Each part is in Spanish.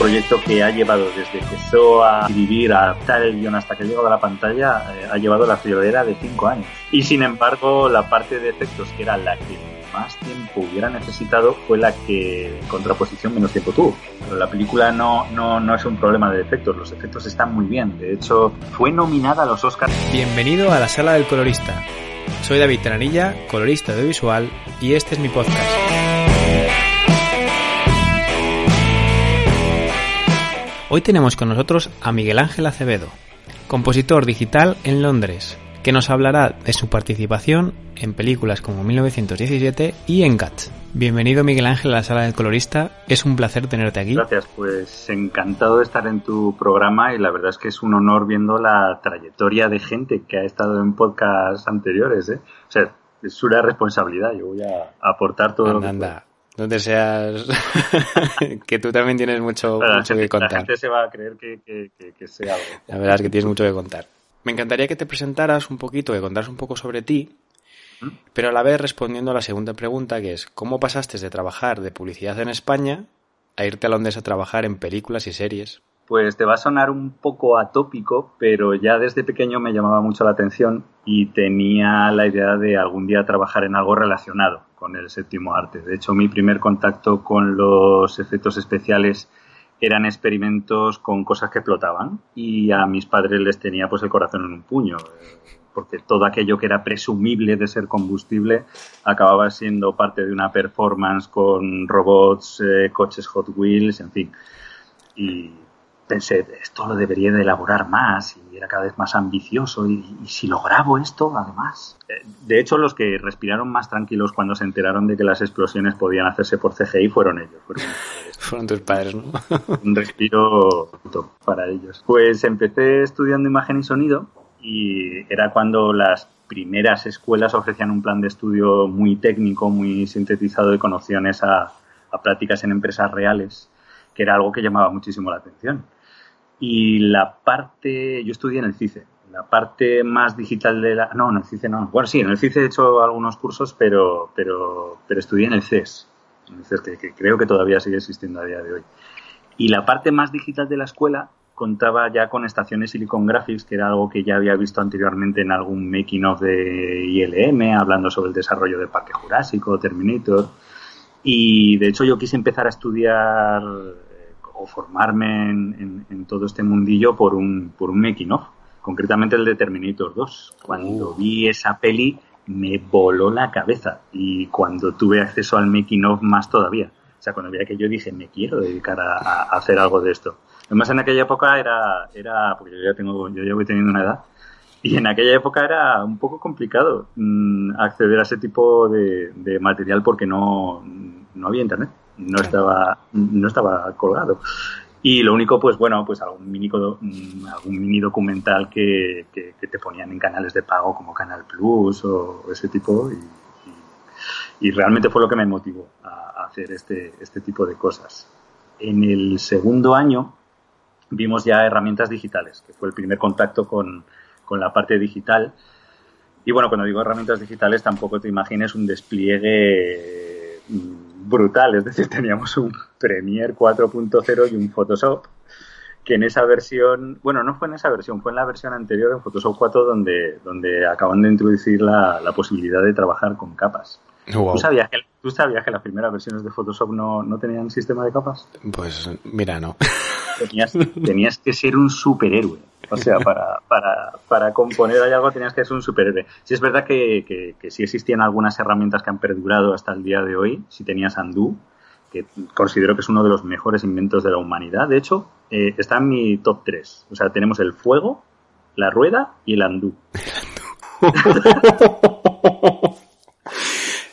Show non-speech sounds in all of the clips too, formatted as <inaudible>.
proyecto que ha llevado desde que empezó a escribir, a adaptar el guion hasta que llegó a la pantalla, eh, ha llevado la friolera de cinco años. Y sin embargo, la parte de efectos, que era la que más tiempo hubiera necesitado, fue la que en contraposición menos tiempo tuvo. Pero la película no, no, no es un problema de efectos, los efectos están muy bien. De hecho, fue nominada a los Oscars. Bienvenido a la sala del colorista. Soy David Tranilla, colorista audiovisual, y este es mi podcast. Hoy tenemos con nosotros a Miguel Ángel Acevedo, compositor digital en Londres, que nos hablará de su participación en películas como 1917 y en Cats. Bienvenido Miguel Ángel a la sala del colorista, es un placer tenerte aquí. Gracias, pues encantado de estar en tu programa y la verdad es que es un honor viendo la trayectoria de gente que ha estado en podcasts anteriores. ¿eh? O sea, es una responsabilidad, yo voy a aportar todo anda, lo que anda. No te seas <laughs> que tú también tienes mucho, mucho gente, que contar. La gente se va a creer que, que, que, que sé algo. La verdad es que tienes mucho que contar. Me encantaría que te presentaras un poquito, que contaras un poco sobre ti, pero a la vez respondiendo a la segunda pregunta, que es ¿cómo pasaste de trabajar de publicidad en España a irte a Londres a trabajar en películas y series? Pues te va a sonar un poco atópico, pero ya desde pequeño me llamaba mucho la atención y tenía la idea de algún día trabajar en algo relacionado con el séptimo arte. De hecho, mi primer contacto con los efectos especiales eran experimentos con cosas que flotaban y a mis padres les tenía pues el corazón en un puño porque todo aquello que era presumible de ser combustible acababa siendo parte de una performance con robots, eh, coches Hot Wheels, en fin. Y pensé, esto lo debería de elaborar más y era cada vez más ambicioso y, y si lo grabo esto, además. Eh, de hecho, los que respiraron más tranquilos cuando se enteraron de que las explosiones podían hacerse por CGI fueron ellos. Fueron, <laughs> fueron tus padres, ¿no? <laughs> un respiro para ellos. Pues empecé estudiando imagen y sonido y era cuando las primeras escuelas ofrecían un plan de estudio muy técnico, muy sintetizado de conocciones a, a prácticas en empresas reales, que era algo que llamaba muchísimo la atención. Y la parte, yo estudié en el CICE, la parte más digital de la... No, en el CICE no. Bueno, sí, en el CICE he hecho algunos cursos, pero, pero, pero estudié en el CES, en el CES que, que creo que todavía sigue existiendo a día de hoy. Y la parte más digital de la escuela contaba ya con estaciones Silicon Graphics, que era algo que ya había visto anteriormente en algún making of de ILM, hablando sobre el desarrollo del Parque Jurásico, Terminator. Y de hecho yo quise empezar a estudiar o formarme en, en, en, todo este mundillo por un, por un making of, concretamente el de Terminator 2. Cuando uh. vi esa peli me voló la cabeza y cuando tuve acceso al making of más todavía. O sea, cuando vi que yo dije, me quiero dedicar a, a hacer algo de esto. Además, en aquella época era, era porque yo ya tengo, yo ya voy teniendo una edad, y en aquella época era un poco complicado mmm, acceder a ese tipo de, de, material porque no, no había internet, no estaba, no estaba colgado. Y lo único, pues bueno, pues algún mini, algún mini documental que, que, te ponían en canales de pago como Canal Plus o, ese tipo. Y, y, realmente fue lo que me motivó a, a hacer este, este tipo de cosas. En el segundo año vimos ya herramientas digitales, que fue el primer contacto con, con la parte digital. Y bueno, cuando digo herramientas digitales, tampoco te imagines un despliegue brutal. Es decir, <laughs> teníamos un Premiere 4.0 y un Photoshop, que en esa versión, bueno, no fue en esa versión, fue en la versión anterior, en Photoshop 4, donde, donde acaban de introducir la, la posibilidad de trabajar con capas. Wow. ¿Tú, sabías que, ¿Tú sabías que las primeras versiones de Photoshop no, no tenían sistema de capas? Pues mira, no. Tenías, tenías que ser un superhéroe. O sea, para, para, para componer ahí algo tenías que ser un superhéroe. Sí es verdad que, que, que sí existían algunas herramientas que han perdurado hasta el día de hoy. Si tenías Undo, que considero que es uno de los mejores inventos de la humanidad. De hecho, eh, está en mi top 3. O sea, tenemos el fuego, la rueda y el Undo. <laughs>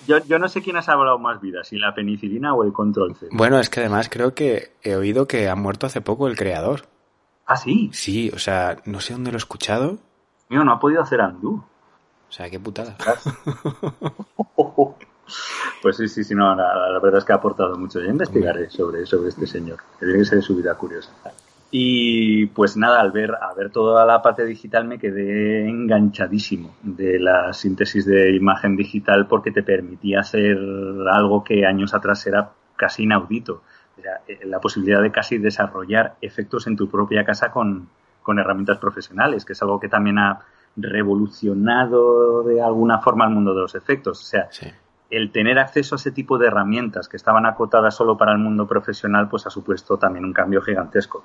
Yo, yo, no sé quién ha salvado más vidas, si la penicilina o el control C. Bueno, es que además creo que he oído que ha muerto hace poco el creador. ¿Ah, sí? Sí, o sea, no sé dónde lo he escuchado. Mío, no ha podido hacer andú. O sea, qué putada. <laughs> pues sí, sí, sí, no, la, la, verdad es que ha aportado mucho. Ya investigaré sobre, sobre este señor, que tiene que ser su vida curiosa. Y pues nada, al ver, al ver toda la parte digital me quedé enganchadísimo de la síntesis de imagen digital porque te permitía hacer algo que años atrás era casi inaudito. Eh, la posibilidad de casi desarrollar efectos en tu propia casa con, herramientas profesionales, que es algo que también ha revolucionado de alguna forma el mundo de los efectos. O sea, el tener acceso a ese tipo de herramientas que estaban acotadas solo para el mundo profesional, pues ha supuesto también un cambio gigantesco.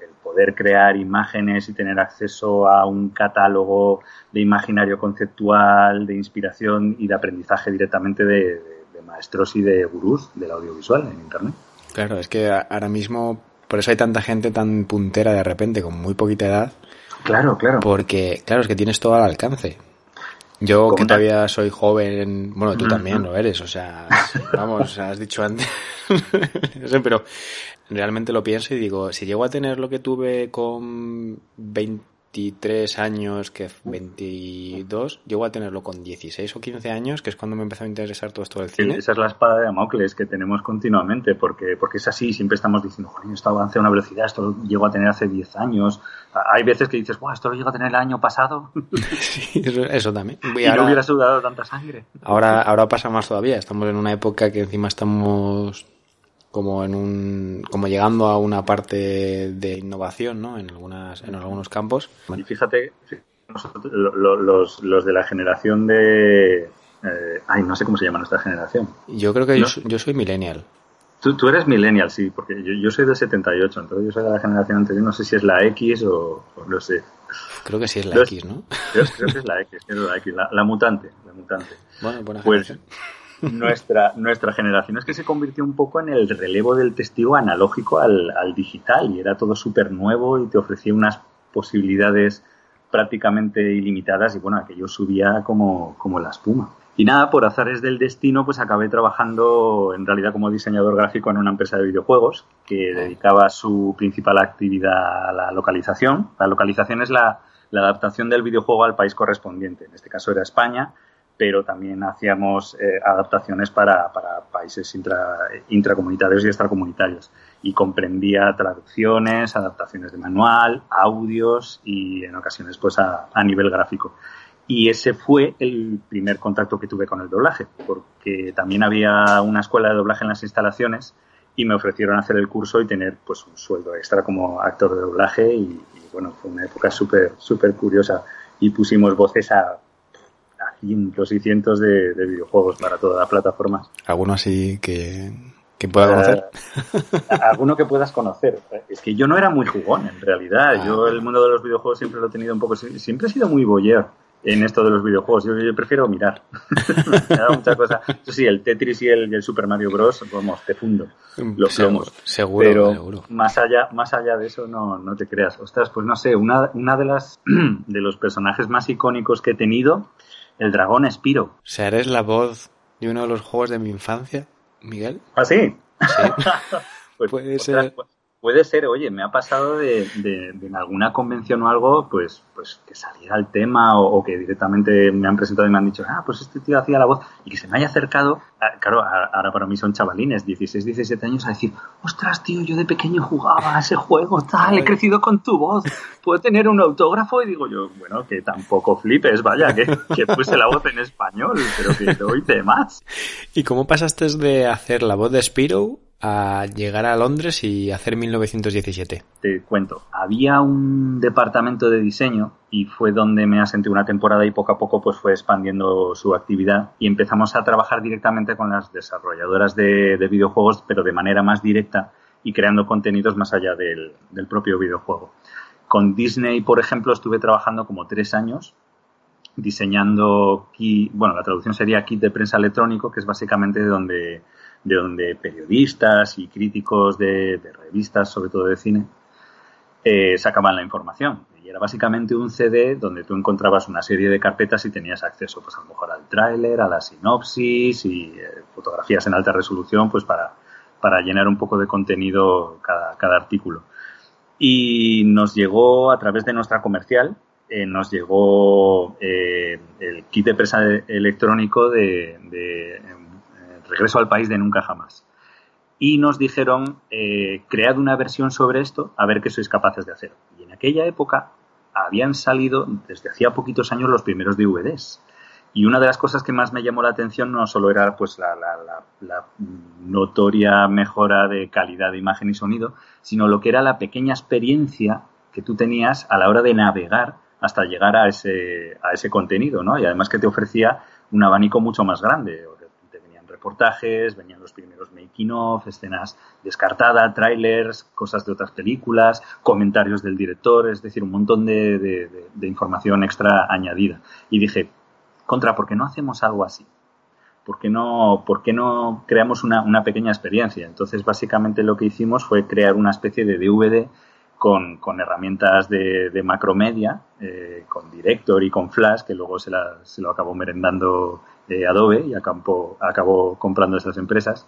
El poder crear imágenes y tener acceso a un catálogo de imaginario conceptual, de inspiración y de aprendizaje directamente de maestros y de gurús del audiovisual en Internet. Claro, es que ahora mismo, por eso hay tanta gente tan puntera de repente, con muy poquita edad. Claro, claro. Porque, claro, es que tienes todo al alcance. Yo que todavía soy joven, bueno, tú también lo eres, o sea, <laughs> vamos, has dicho antes, <laughs> no sé, pero realmente lo pienso y digo, si llego a tener lo que tuve con 20 23 años, que 22, llego a tenerlo con 16 o 15 años, que es cuando me empezó a interesar todo esto del cine. esa es la espada de Damocles que tenemos continuamente, porque, porque es así, siempre estamos diciendo, joder, esto avanza a una velocidad, esto lo llego a tener hace 10 años. Hay veces que dices, esto lo llego a tener el año pasado. <laughs> <laughs> sí, eso, también. Y, no hubiera sudado tanta sangre. Ahora, ahora pasa más todavía, estamos en una época que encima estamos como en un como llegando a una parte de innovación ¿no? en algunas en algunos campos y fíjate los, los de la generación de eh, ay no sé cómo se llama nuestra generación yo creo que yo, soy millennial Tú, tú, eres millennial, sí, porque yo, yo, soy de 78, entonces yo soy de la generación anterior, no sé si es la X o, no sé. Creo que sí es la X, ¿no? Creo, que es la X, es la, X la, mutante, la mutante. Bueno, buena pues, nuestra, nuestra generación es que se convirtió un poco en el relevo del testigo analógico al, digital y era todo súper nuevo y te ofrecía unas posibilidades prácticamente ilimitadas y bueno, aquello subía como, como la espuma. Y nada, por azares del destino, pues acabé trabajando en realidad como diseñador gráfico en una empresa de videojuegos que dedicaba su principal actividad a la localización. La localización es la, la adaptación del videojuego al país correspondiente. En este caso era España pero también hacíamos eh, adaptaciones para, para países intra, intracomunitarios y extracomunitarios. Y comprendía traducciones, adaptaciones de manual, audios y en ocasiones pues a, a nivel gráfico. Y ese fue el primer contacto que tuve con el doblaje, porque también había una escuela de doblaje en las instalaciones y me ofrecieron hacer el curso y tener pues un sueldo extra como actor de doblaje y, y bueno, fue una época súper, súper curiosa y pusimos voces a cientos y cientos de, videojuegos para toda la plataforma. ¿Alguno así que, que pueda conocer? <laughs> Alguno que puedas conocer. Es que yo no era muy jugón, en realidad. Ah, yo el mundo de los videojuegos siempre lo he tenido un poco... Siempre he sido muy boyer en esto de los videojuegos. Yo, prefiero mirar. <laughs> Me da mucha cosa. Eso sí, el Tetris y el, Super Mario Bros. Vamos, te fundo. Los seguro, seguro, Pero más allá, más allá de eso, no, no te creas. Ostras, pues no sé, una, una de las <clears throat> de los personajes más icónicos que he tenido el dragón Espiro. O sea, eres la voz de uno de los juegos de mi infancia, Miguel. ¿Ah, sí? Sí. <laughs> pues, Puede ser. Puede ser, oye, me ha pasado de, de, en alguna convención o algo, pues, pues que saliera el tema o, que directamente me han presentado y me han dicho, ah, pues este tío hacía la voz y que se me haya acercado, ah, claro, ahora para mí son chavalines, 16, 17 años, a decir, ostras, tío, yo de pequeño jugaba a ese juego, tal, he crecido con tu voz, puedo tener un autógrafo y digo yo, bueno, que tampoco flipes, vaya, que, puse la voz en español, pero que te doy más. <laughs> ¿Y cómo pasaste de hacer la voz de Spiro a llegar a Londres y hacer 1917? Te cuento, había un departamento de diseño y fue donde me asenté una temporada y poco a poco pues fue expandiendo su actividad y empezamos a trabajar directamente con las desarrolladoras de, videojuegos pero de manera más directa y creando contenidos más allá del, propio videojuego. Con Disney, por ejemplo, estuve trabajando como tres años diseñando, bueno, la traducción sería kit de prensa electrónico, que es básicamente donde de donde periodistas y críticos de, revistas, sobre todo de cine, eh, sacaban la información. Y era básicamente un CD donde tú encontrabas una serie de carpetas y tenías acceso, pues a lo mejor al tráiler, a la sinopsis y eh, fotografías en alta resolución, pues para, para llenar un poco de contenido cada, cada artículo. Y nos llegó a través de nuestra comercial, eh, nos llegó el kit de presa electrónico de, de regreso al país de nunca jamás. Y nos dijeron, eh, cread una versión sobre esto, a ver qué sois capaces de hacer. Y en aquella época habían salido, desde hacía poquitos años, los primeros DVDs. Y una de las cosas que más me llamó la atención no solo era pues la, la, notoria mejora de calidad de imagen y sonido, sino lo que era la pequeña experiencia que tú tenías a la hora de navegar hasta llegar a ese, a ese contenido, ¿no? Y además que te ofrecía un abanico mucho más grande. Reportajes, venían los primeros making of, escenas descartadas, trailers, cosas de otras películas, comentarios del director, es decir, un montón de, información extra añadida. Y dije, contra, ¿por qué no hacemos algo así? ¿Por qué no, por no creamos una, una pequeña experiencia? Entonces, básicamente lo que hicimos fue crear una especie de DVD con, con, herramientas de, de macromedia, eh, con Director y con Flash, que luego se, la, se lo acabó merendando eh, Adobe y acabó, acabó comprando esas empresas.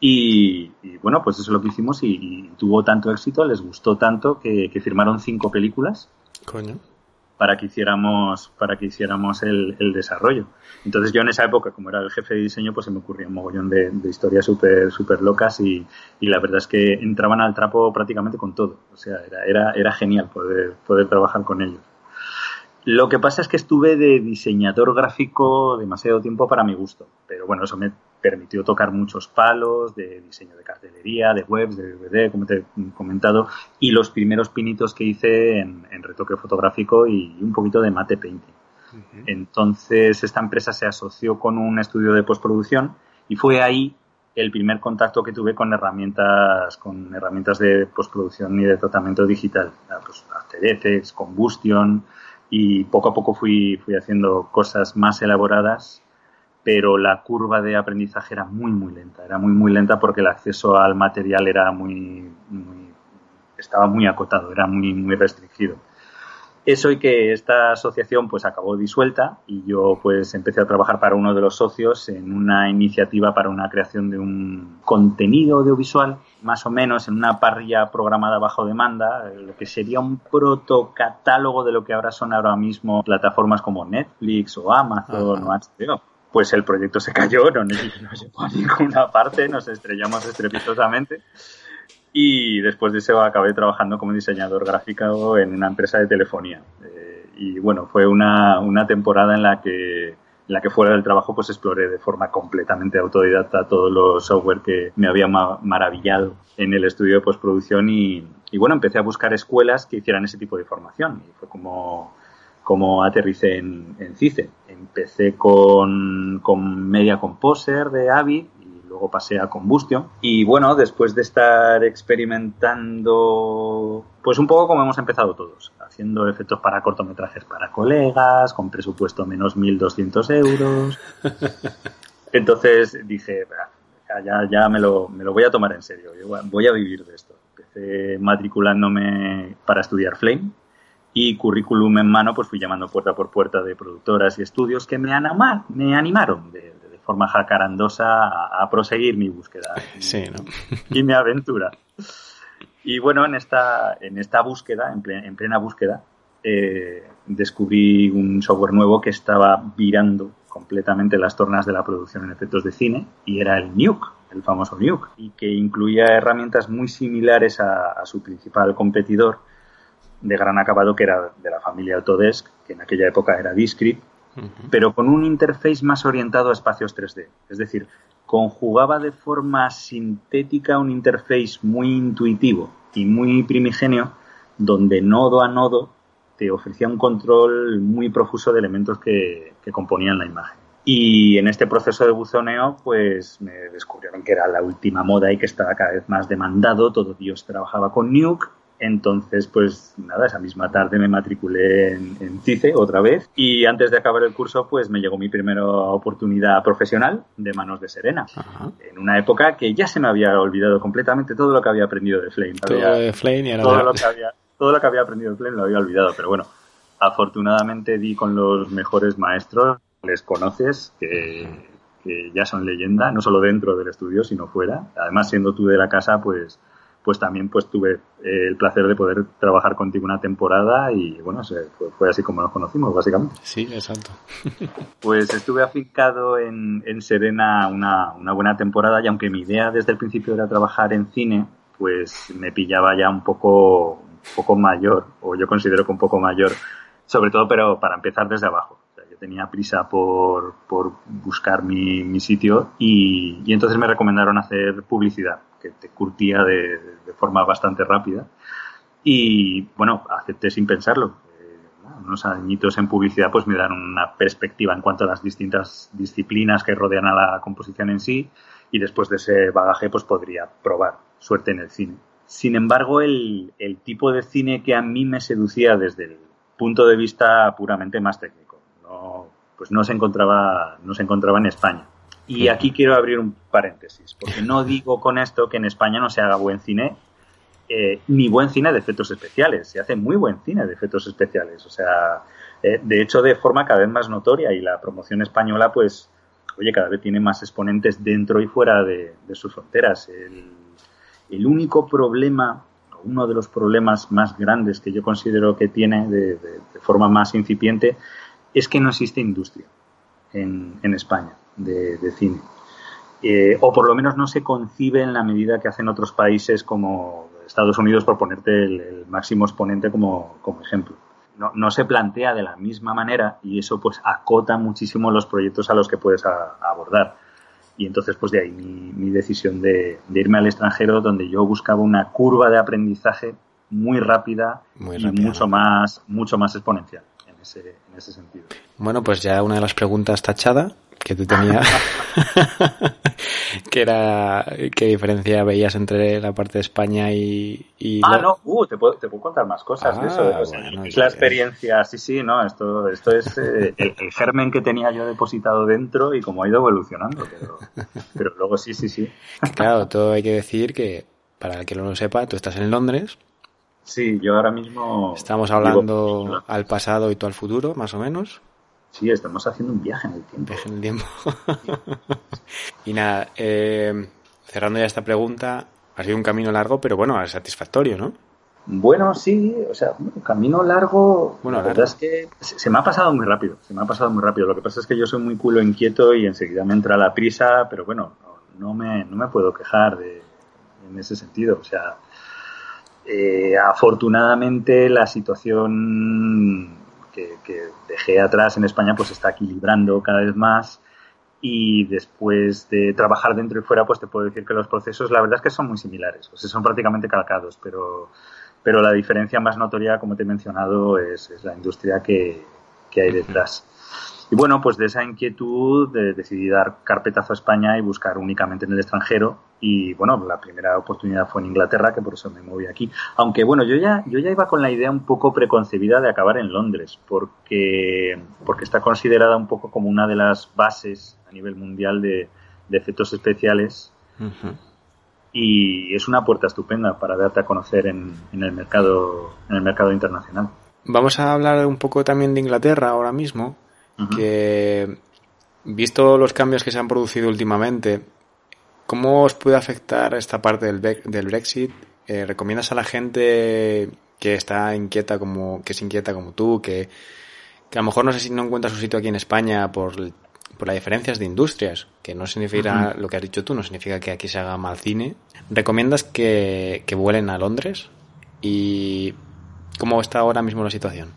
Y, bueno, pues eso es lo que hicimos y, tuvo tanto éxito, les gustó tanto que, que firmaron cinco películas. Coño para que hiciéramos, para que hiciéramos el, el, desarrollo. Entonces yo en esa época, como era el jefe de diseño, pues se me ocurría un mogollón de, de historias súper super locas y, y, la verdad es que entraban al trapo prácticamente con todo. O sea, era, era, era genial poder, poder trabajar con ellos. Lo que pasa es que estuve de diseñador gráfico demasiado tiempo para mi gusto, pero bueno, eso me permitió tocar muchos palos de diseño de cartelería, de webs, de DVD, como te he comentado, y los primeros pinitos que hice en, retoque fotográfico y un poquito de mate painting. Entonces, esta empresa se asoció con un estudio de postproducción y fue ahí el primer contacto que tuve con herramientas, con herramientas de postproducción y de tratamiento digital. Pues, After Effects, Combustion, y poco a poco fui, fui haciendo cosas más elaboradas pero la curva de aprendizaje era muy, muy lenta. Era muy, muy lenta porque el acceso al material era muy, estaba muy acotado, era muy, muy restringido. Eso y que esta asociación pues acabó disuelta y yo pues empecé a trabajar para uno de los socios en una iniciativa para una creación de un contenido audiovisual, más o menos en una parrilla programada bajo demanda, lo que sería un protocatálogo de lo que ahora son ahora mismo plataformas como Netflix o Amazon o HBO pues el proyecto se cayó, no, no llegó a ninguna parte, nos estrellamos estrepitosamente y después de eso acabé trabajando como diseñador gráfico en una empresa de telefonía. Eh, y bueno, fue una, una temporada en la que en la que fuera del trabajo pues exploré de forma completamente autodidacta todos los software que me había maravillado en el estudio de postproducción y, bueno, empecé a buscar escuelas que hicieran ese tipo de formación y fue como como aterricé en, CICE. Empecé con, con Media Composer de Avid luego pasé a Combustion. Y bueno, después de estar experimentando, pues un poco como hemos empezado todos, haciendo efectos para cortometrajes para colegas, con presupuesto menos 1.200 euros. <laughs> Entonces dije, ya, ya me, lo, me lo voy a tomar en serio, voy a vivir de esto. Empecé matriculándome para estudiar Flame y currículum en mano, pues fui llamando puerta por puerta de productoras y estudios que me, animar, me animaron de, de forma jacarandosa a, a, proseguir mi búsqueda y, <laughs> sí, ¿no? y mi aventura. Y bueno, en esta, en esta búsqueda, en plena, en plena búsqueda, eh, descubrí un software nuevo que estaba virando completamente las tornas de la producción en efectos de cine y era el Nuke, el famoso Nuke, y que incluía herramientas muy similares a, a su principal competidor, de gran acabado que era de la familia Autodesk, que en aquella época era Discrete, pero con un interface más orientado a espacios 3D. Es decir, conjugaba de forma sintética un interface muy intuitivo y muy primigenio, donde nodo a nodo te ofrecía un control muy profuso de elementos que, que componían la imagen. Y en este proceso de buzoneo, pues me descubrieron que era la última moda y que estaba cada vez más demandado. Todo Dios trabajaba con Nuke entonces, pues nada, esa misma tarde me matriculé en, en, CICE otra vez y antes de acabar el curso, pues me llegó mi primera oportunidad profesional de manos de Serena. Ajá. En una época que ya se me había olvidado completamente todo lo que había aprendido de Flame. Todo había, de Flame todo, lo que había, todo lo que había aprendido de Flame lo había olvidado, pero bueno, afortunadamente di con los mejores maestros, les conoces, que, que ya son leyenda, no solo dentro del estudio, sino fuera. Además, siendo tú de la casa, pues pues también pues tuve eh, el placer de poder trabajar contigo una temporada y bueno, se, fue, fue, así como nos conocimos básicamente. Sí, exacto. <laughs> pues estuve afincado en, en Serena una, una, buena temporada y aunque mi idea desde el principio era trabajar en cine, pues me pillaba ya un poco, un poco mayor, o yo considero que un poco mayor, sobre todo pero para empezar desde abajo. Tenía prisa por, por buscar mi, mi sitio y, y, entonces me recomendaron hacer publicidad, que te curtía de, de forma bastante rápida. Y bueno, acepté sin pensarlo. Eh, unos añitos en publicidad pues me dan una perspectiva en cuanto a las distintas disciplinas que rodean a la composición en sí y después de ese bagaje pues podría probar suerte en el cine. Sin embargo, el, el tipo de cine que a mí me seducía desde el punto de vista puramente más técnico, no, pues no se encontraba, no se encontraba en España. Y aquí quiero abrir un paréntesis, porque no digo con esto que en España no se haga buen cine, eh, ni buen cine de efectos especiales. Se hace muy buen cine de efectos especiales. O sea, eh, de hecho, de forma cada vez más notoria y la promoción española, pues, oye, cada vez tiene más exponentes dentro y fuera de, de sus fronteras. El, el, único problema, uno de los problemas más grandes que yo considero que tiene de, de, de forma más incipiente, es que no existe industria en, en España de, cine. Eh, o por lo menos no se concibe en la medida que hacen otros países como Estados Unidos, por ponerte el, el máximo exponente como, como ejemplo. No, no, se plantea de la misma manera y eso pues acota muchísimo los proyectos a los que puedes a, a abordar. Y entonces pues de ahí mi, mi decisión de, de, irme al extranjero donde yo buscaba una curva de aprendizaje muy rápida, muy rápida. y mucho más, mucho más exponencial en ese, en ese sentido. Bueno, pues ya una de las preguntas tachada que tú tenías, <laughs> que era qué diferencia veías entre la parte de España y... y ah, la... no, uh, te, puedo, te, puedo, contar más cosas ah, de eso. De, o sea, bueno, es la experiencia, sí, sí, no, esto, esto es eh, el, el, germen que tenía yo depositado dentro y cómo ha ido evolucionando, pero, pero luego sí, sí, sí. <laughs> Claro, todo hay que decir que, para el que no lo sepa, tú estás en Londres. Sí, yo ahora mismo... Estamos hablando vivo... al pasado y tú al futuro, más o menos. Sí, estamos haciendo un viaje en el tiempo. Viaje en el tiempo. <laughs> y nada, eh, cerrando ya esta pregunta, ha sido un camino largo, pero bueno, satisfactorio, ¿no? Bueno, sí, o sea, un camino largo. Bueno, la verdad es que se me ha pasado muy rápido, se me ha pasado muy rápido. Lo que pasa es que yo soy muy culo inquieto y enseguida me entra la prisa, pero bueno, no, no me, no me puedo quejar de, en ese sentido. O sea, eh, afortunadamente la situación que, dejé atrás en España pues está equilibrando cada vez más y después de trabajar dentro y fuera pues te puedo decir que los procesos la verdad es que son muy similares, o sea, son prácticamente calcados, pero, pero la diferencia más notoria, como te he mencionado, es, la industria que hay detrás. Y bueno, pues de esa inquietud de, decidí dar carpetazo a España y buscar únicamente en el extranjero. Y bueno, la primera oportunidad fue en Inglaterra, que por eso me moví aquí. Aunque bueno, yo ya, yo ya iba con la idea un poco preconcebida de acabar en Londres, porque, porque está considerada un poco como una de las bases a nivel mundial de, de efectos especiales. Uh -huh. Y es una puerta estupenda para darte a conocer en, en, el mercado, en el mercado internacional. Vamos a hablar un poco también de Inglaterra ahora mismo uh -huh. que visto los cambios que se han producido últimamente, ¿cómo os puede afectar esta parte del, del Brexit? Eh, ¿Recomiendas a la gente que está inquieta como, que se inquieta como tú, que, que a lo mejor no sé si no encuentra su sitio aquí en España por, por las diferencias de industrias, que no significa uh -huh. lo que has dicho tú, no significa que aquí se haga mal cine. ¿Recomiendas que, que vuelen a Londres? ¿Y cómo está ahora mismo la situación?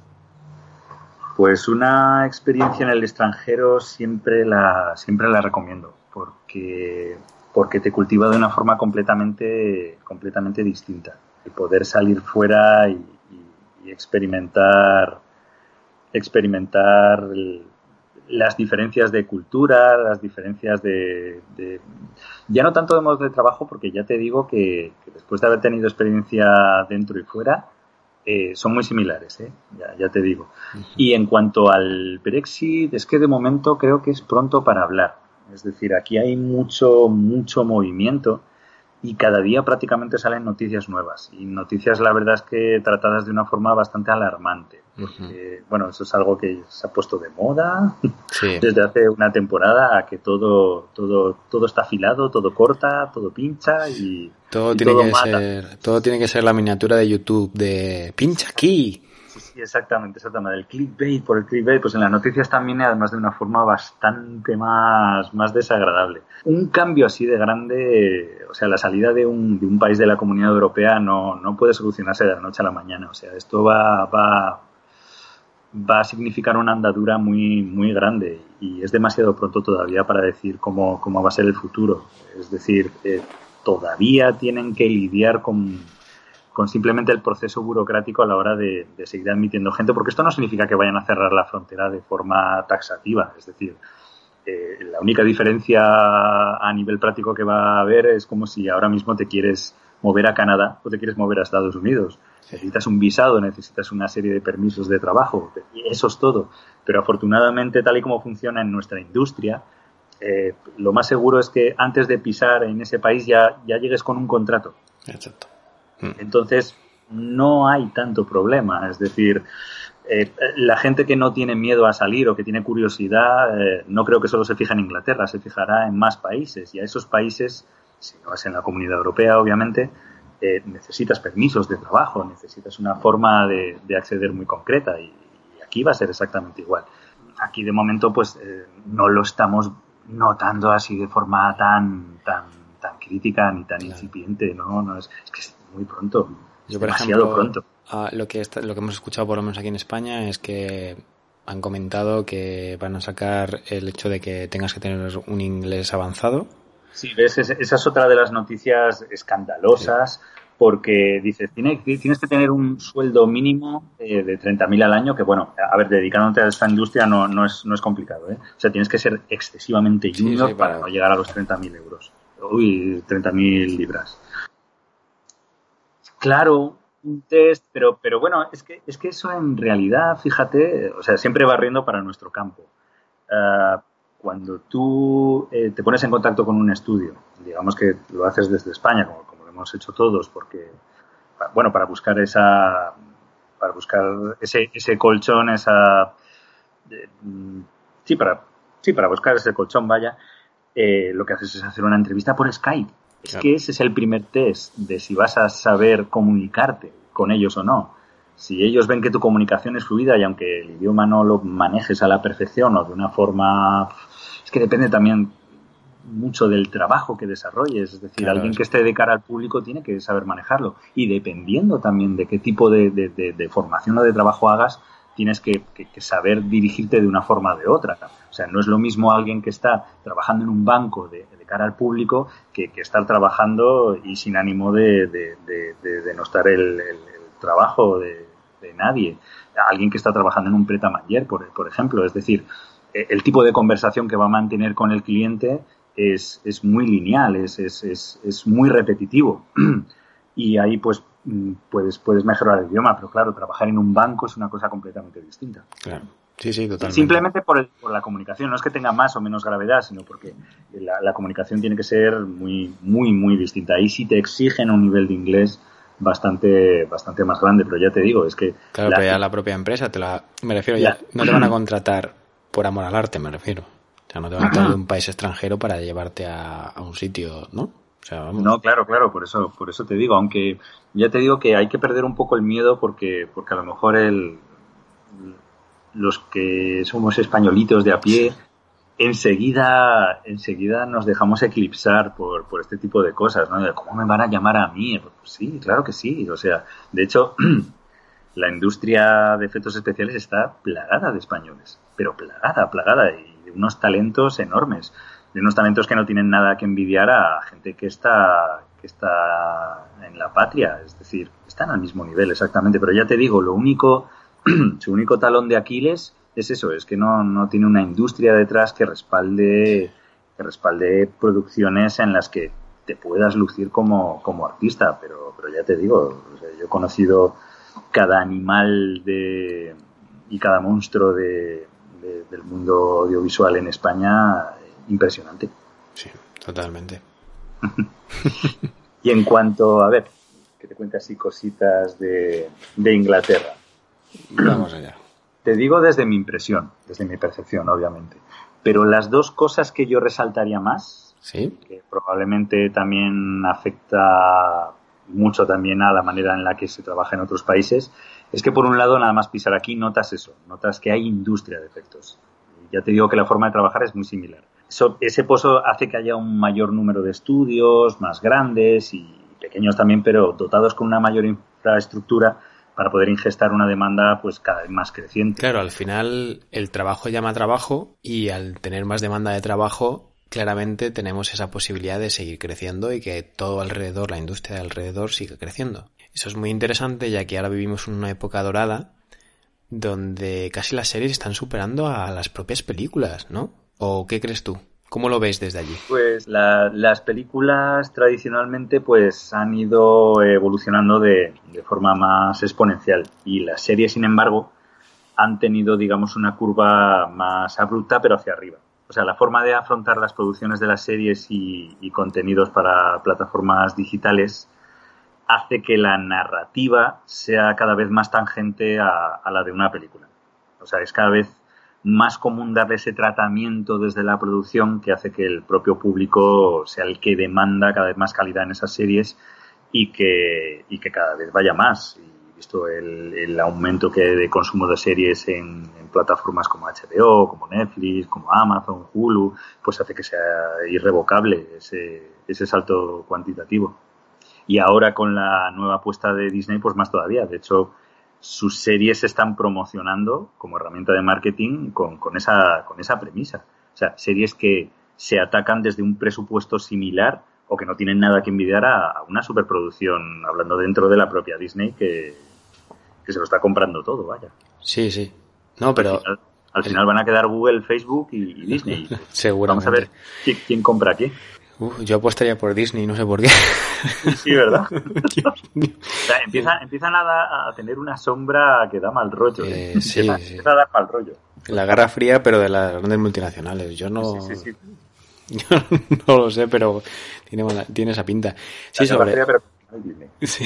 Pues una experiencia en el extranjero siempre la, siempre la recomiendo, porque, porque te cultiva de una forma completamente, completamente distinta. El poder salir fuera y, experimentar, experimentar las diferencias de cultura, las diferencias de, de, ya no tanto de modos de trabajo, porque ya te digo que después de haber tenido experiencia dentro y fuera, eh, son muy similares, ¿eh? ya, ya, te digo. Uh -huh. Y en cuanto al Brexit, es que de momento creo que es pronto para hablar. Es decir, aquí hay mucho, mucho movimiento y cada día prácticamente salen noticias nuevas. Y noticias, la verdad es que tratadas de una forma bastante alarmante. Porque, uh -huh. bueno, eso es algo que se ha puesto de moda <laughs> sí. desde hace una temporada a que todo, todo, todo está afilado, todo corta, todo pincha y. Todo y tiene todo que mata. ser, todo tiene que ser la miniatura de YouTube de pincha aquí. Sí, exactamente, exactamente. El clickbait por el clickbait, pues en las noticias también, además de una forma bastante más, más desagradable. Un cambio así de grande, o sea, la salida de un, de un país de la comunidad europea no, no puede solucionarse de la noche a la mañana. O sea, esto va, va, va a significar una andadura muy, muy grande y es demasiado pronto todavía para decir cómo, cómo va a ser el futuro. Es decir, eh, todavía tienen que lidiar con, con, simplemente el proceso burocrático a la hora de, de, seguir admitiendo gente, porque esto no significa que vayan a cerrar la frontera de forma taxativa. Es decir, eh, la única diferencia a nivel práctico que va a haber es como si ahora mismo te quieres mover a Canadá o te quieres mover a Estados Unidos. Necesitas un visado, necesitas una serie de permisos de trabajo, y eso es todo. Pero afortunadamente, tal y como funciona en nuestra industria, eh, lo más seguro es que antes de pisar en ese país ya, ya llegues con un contrato. Exacto. Mm. Entonces, no hay tanto problema. Es decir, eh, la gente que no tiene miedo a salir o que tiene curiosidad, eh, no creo que solo se fija en Inglaterra, se fijará en más países. Y a esos países, si no es en la comunidad europea, obviamente, eh, necesitas permisos de trabajo, necesitas una forma de, de acceder muy concreta. Y, y, aquí va a ser exactamente igual. Aquí de momento, pues no lo estamos notando así de forma tan, tan, tan crítica ni tan incipiente, ¿no? no es, es, que muy pronto. Yo, por demasiado ejemplo, pronto. Uh, lo, que está, lo que hemos escuchado por lo menos aquí en España es que han comentado que van a sacar el hecho de que tengas que tener un inglés avanzado. Sí, ves, esa es otra de las noticias escandalosas. Sí porque dices, tienes, tienes que tener un sueldo mínimo eh, de 30.000 al año, que bueno, a ver, dedicándote a esta industria no, no, es, no es complicado, ¿eh? O sea, tienes que ser excesivamente junior sí, sí, para no llegar a los 30.000 euros. Uy, 30.000 libras. Claro, un test, pero, pero bueno, es que, es que eso en realidad, fíjate, o sea, siempre va riendo para nuestro campo. Uh, cuando tú eh, te pones en contacto con un estudio, digamos que lo haces desde España, como, como lo hemos hecho todos, porque, bueno, para buscar esa, para buscar ese, ese colchón, esa, eh, sí, para, sí, para buscar ese colchón, vaya, eh, lo que haces es hacer una entrevista por Skype. Es claro. que ese es el primer test de si vas a saber comunicarte con ellos o no. Si ellos ven que tu comunicación es fluida y aunque el idioma no lo manejes a la perfección o de una forma... Es que depende también mucho del trabajo que desarrolles. Es decir, claro. alguien que esté de cara al público tiene que saber manejarlo. Y dependiendo también de qué tipo de, de, de, de formación o de trabajo hagas, tienes que, que, que, saber dirigirte de una forma o de otra. O sea, no es lo mismo alguien que está trabajando en un banco de, de al público que, que, estar trabajando y sin ánimo de, de denostar el, el, el trabajo de, nadie. Alguien que está trabajando en un pretamanger, por, por ejemplo. Es decir, e, el tipo de conversación que va a mantener con el cliente es, muy lineal, es, muy repetitivo. <clears throat> y ahí pues puedes, puedes mejorar el idioma, pero claro, trabajar en un banco es una cosa completamente distinta. Claro. Sí, sí, totalmente. Simplemente por, el, por, la comunicación, no es que tenga más o menos gravedad, sino porque la, la, comunicación tiene que ser muy, muy, muy distinta. Ahí sí te exigen un nivel de inglés bastante, bastante más grande, pero ya te digo, es que... Claro, la, pero ya la propia empresa te la... Me refiero, ya, no te van a contratar por amor al arte, me refiero. O sea, no te van a traer de un país extranjero para llevarte a, a un sitio, ¿no? O sea, vamos. No, claro, claro, por eso, por eso te digo, aunque ya te digo que hay que perder un poco el miedo porque, porque a lo mejor el, los que somos españolitos de a pie, enseguida, enseguida nos dejamos eclipsar por, por este tipo de cosas, ¿no? ¿Cómo me van a llamar a mí? Pues sí, claro que sí. O sea, de hecho, <clears throat> la industria de efectos especiales está plagada de españoles, pero plagada, plagada, y de unos talentos enormes de unos talentos que no tienen nada que envidiar a gente que está que está en la patria, es decir, están al mismo nivel exactamente, pero ya te digo, lo único <clears throat> su único talón de Aquiles es eso, es que no, no tiene una industria detrás que respalde que respalde producciones en las que te puedas lucir como, como artista, pero, pero ya te digo, o sea, yo he conocido cada animal de, y cada monstruo de, de, del mundo audiovisual en España impresionante. Sí, totalmente. <laughs> y en cuanto, a ver, que te cuente así cositas de, de Inglaterra. Vamos allá. Te digo desde mi impresión, desde mi percepción, obviamente. Pero las dos cosas que yo resaltaría más, ¿Sí? que probablemente también afecta mucho también a la manera en la que se trabaja en otros países, es que por un lado nada más pisar aquí notas eso, notas que hay industria de efectos. Ya te digo que la forma de trabajar es muy similar. Eso, ese pozo hace que haya un mayor número de estudios, más grandes y pequeños también, pero dotados con una mayor infraestructura para poder ingestar una demanda pues cada vez más creciente. Claro, al final el trabajo llama trabajo y al tener más demanda de trabajo, claramente tenemos esa posibilidad de seguir creciendo y que todo alrededor, la industria de alrededor siga creciendo. Eso es muy interesante ya que ahora vivimos una época dorada donde casi las series están superando a las propias películas, ¿no? ¿O qué crees tú? ¿Cómo lo ves desde allí? Pues las películas tradicionalmente pues han ido evolucionando de, de, forma más exponencial y las series, sin embargo, han tenido, digamos, una curva más abrupta pero hacia arriba. O sea, la forma de afrontar las producciones de las series y, y contenidos para plataformas digitales hace que la narrativa sea cada vez más tangente a, a la de una película. O sea, es cada vez más común darle ese tratamiento desde la producción que hace que el propio público sea el que demanda cada vez más calidad en esas series y que, y que cada vez vaya más. Y visto el, el aumento que de consumo de series en, plataformas como HBO, como Netflix, como Amazon, Hulu, pues hace que sea irrevocable ese, ese salto cuantitativo. Y ahora con la nueva apuesta de Disney, pues más todavía. De hecho, sus series se están promocionando como herramienta de marketing con, con, esa, con esa premisa. O sea, series que se atacan desde un presupuesto similar o que no tienen nada que envidiar a, a una superproducción, hablando dentro de la propia Disney, que, que se lo está comprando todo, vaya. Sí, sí. No, pero... Al final, al final van a quedar Google, Facebook y, y Disney. <laughs> Seguramente. Vamos a ver quién, quién compra qué. Uf, yo apostaría por Disney, no sé por qué. Sí, ¿verdad? <laughs> o sea, empiezan, empiezan a, da, a, tener una sombra que da mal rollo. ¿eh? Eh, sí, empieza, sí. empieza, a dar mal rollo. La guerra fría, pero de las grandes multinacionales. Yo no... Sí, sí, <laughs> Yo no lo sé, pero tiene, mala, tiene esa pinta. Sí, la sobre... Fría, pero... <laughs> Sí,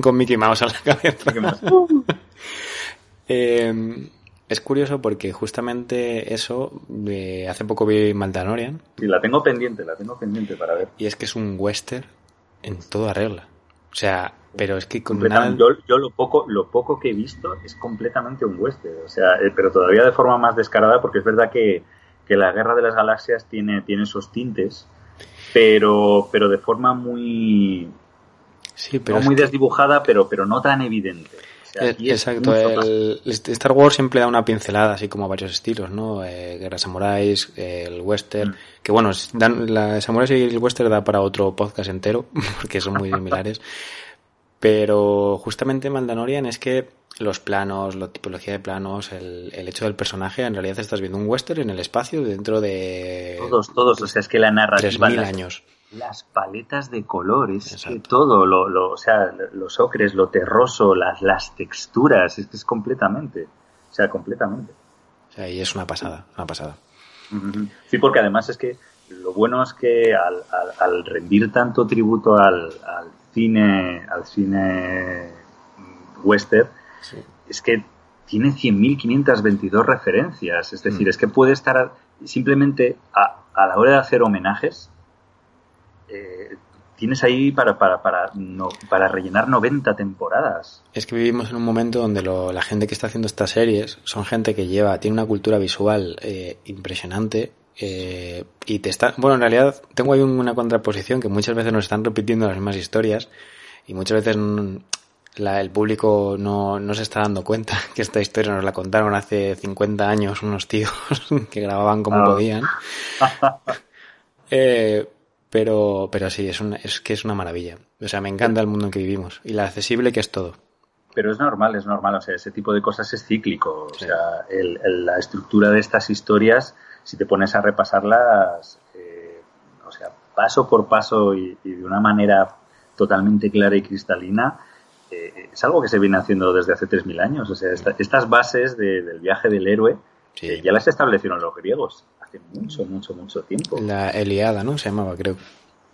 con Mickey Mouse a la cabeza. eh, es curioso porque justamente eso, eh, hace poco vi Mandalorian. Sí, la tengo pendiente, la tengo pendiente para ver. Y es que es un western en toda regla. O sea, pero es que con nada... yo, yo, lo poco lo poco que he visto es completamente un western. O sea, eh, pero todavía de forma más descarada porque es verdad que, que la Guerra de las Galaxias tiene, tiene esos tintes, pero, pero de forma muy... Sí, pero no muy que... desdibujada, pero, pero no tan evidente. Eh, Exacto, el, Star Wars siempre da una pincelada, así como a varios estilos, ¿no? Eh, Guerra Samuráis, eh, el western, mm. que bueno, dan, la Samuráis y el western da para otro podcast entero, <laughs> porque son muy similares. Pero justamente Mandalorian es que los planos, la tipología de planos, el, el, hecho del personaje, en realidad estás viendo un western en el espacio dentro de... Todos, todos, o sea, es que la narrativa... 3.000 años las paletas de colores, es que todo, lo, lo, o sea, los ocres, lo terroso, las, las texturas, es que es completamente, o sea, completamente. O sea, y es una pasada, una pasada. Sí, porque además es que lo bueno es que al, al, al rendir tanto tributo al, al, cine, al cine western, sí. es que tiene 100.522 referencias, es decir, mm. es que puede estar simplemente a, a la hora de hacer homenajes, eh, tienes ahí para, para, para, no, para rellenar 90 temporadas. Es que vivimos en un momento donde lo, la gente que está haciendo estas series son gente que lleva, tiene una cultura visual eh, impresionante. Eh, y te está, bueno, en realidad tengo ahí una contraposición que muchas veces nos están repitiendo las mismas historias y muchas veces la, el público no, no se está dando cuenta <laughs> que esta historia nos la contaron hace 50 años unos tíos <laughs> que grababan como oh. podían. <laughs> eh, pero, pero sí, es, una, es que es una maravilla. O sea, me encanta el mundo en que vivimos y la accesible que es todo. Pero es normal, es normal. O sea, ese tipo de cosas es cíclico. O sí. sea, el, el, la estructura de estas historias, si te pones a repasarlas, eh, o sea, paso por paso y, y, de una manera totalmente clara y cristalina, eh, es algo que se viene haciendo desde hace 3.000 años. O sea, esta, estas bases de, del viaje del héroe sí. eh, ya las establecieron los griegos hace mucho, mucho, mucho tiempo. La Eliada, ¿no? Se llamaba, creo.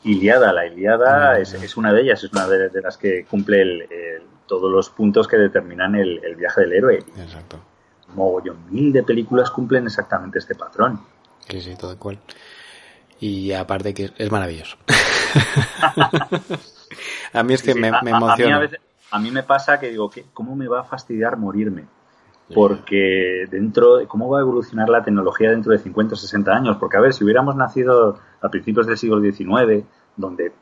Iliada, la Iliada ah, es, es, una de ellas, es una de, de las que cumple el, el, todos los puntos que determinan el, el viaje del héroe. Exacto. Mogollón mil de películas cumplen exactamente este patrón. Sí, sí, todo cual. Y aparte que es maravilloso. <laughs> a mí es que sí, me, me, emociona. A, a, mí veces, a, mí me pasa que digo, ¿cómo me va a fastidiar morirme? Porque dentro de cómo va a evolucionar la tecnología dentro de 50 o 60 años, porque a ver, si hubiéramos nacido a principios del siglo XIX, donde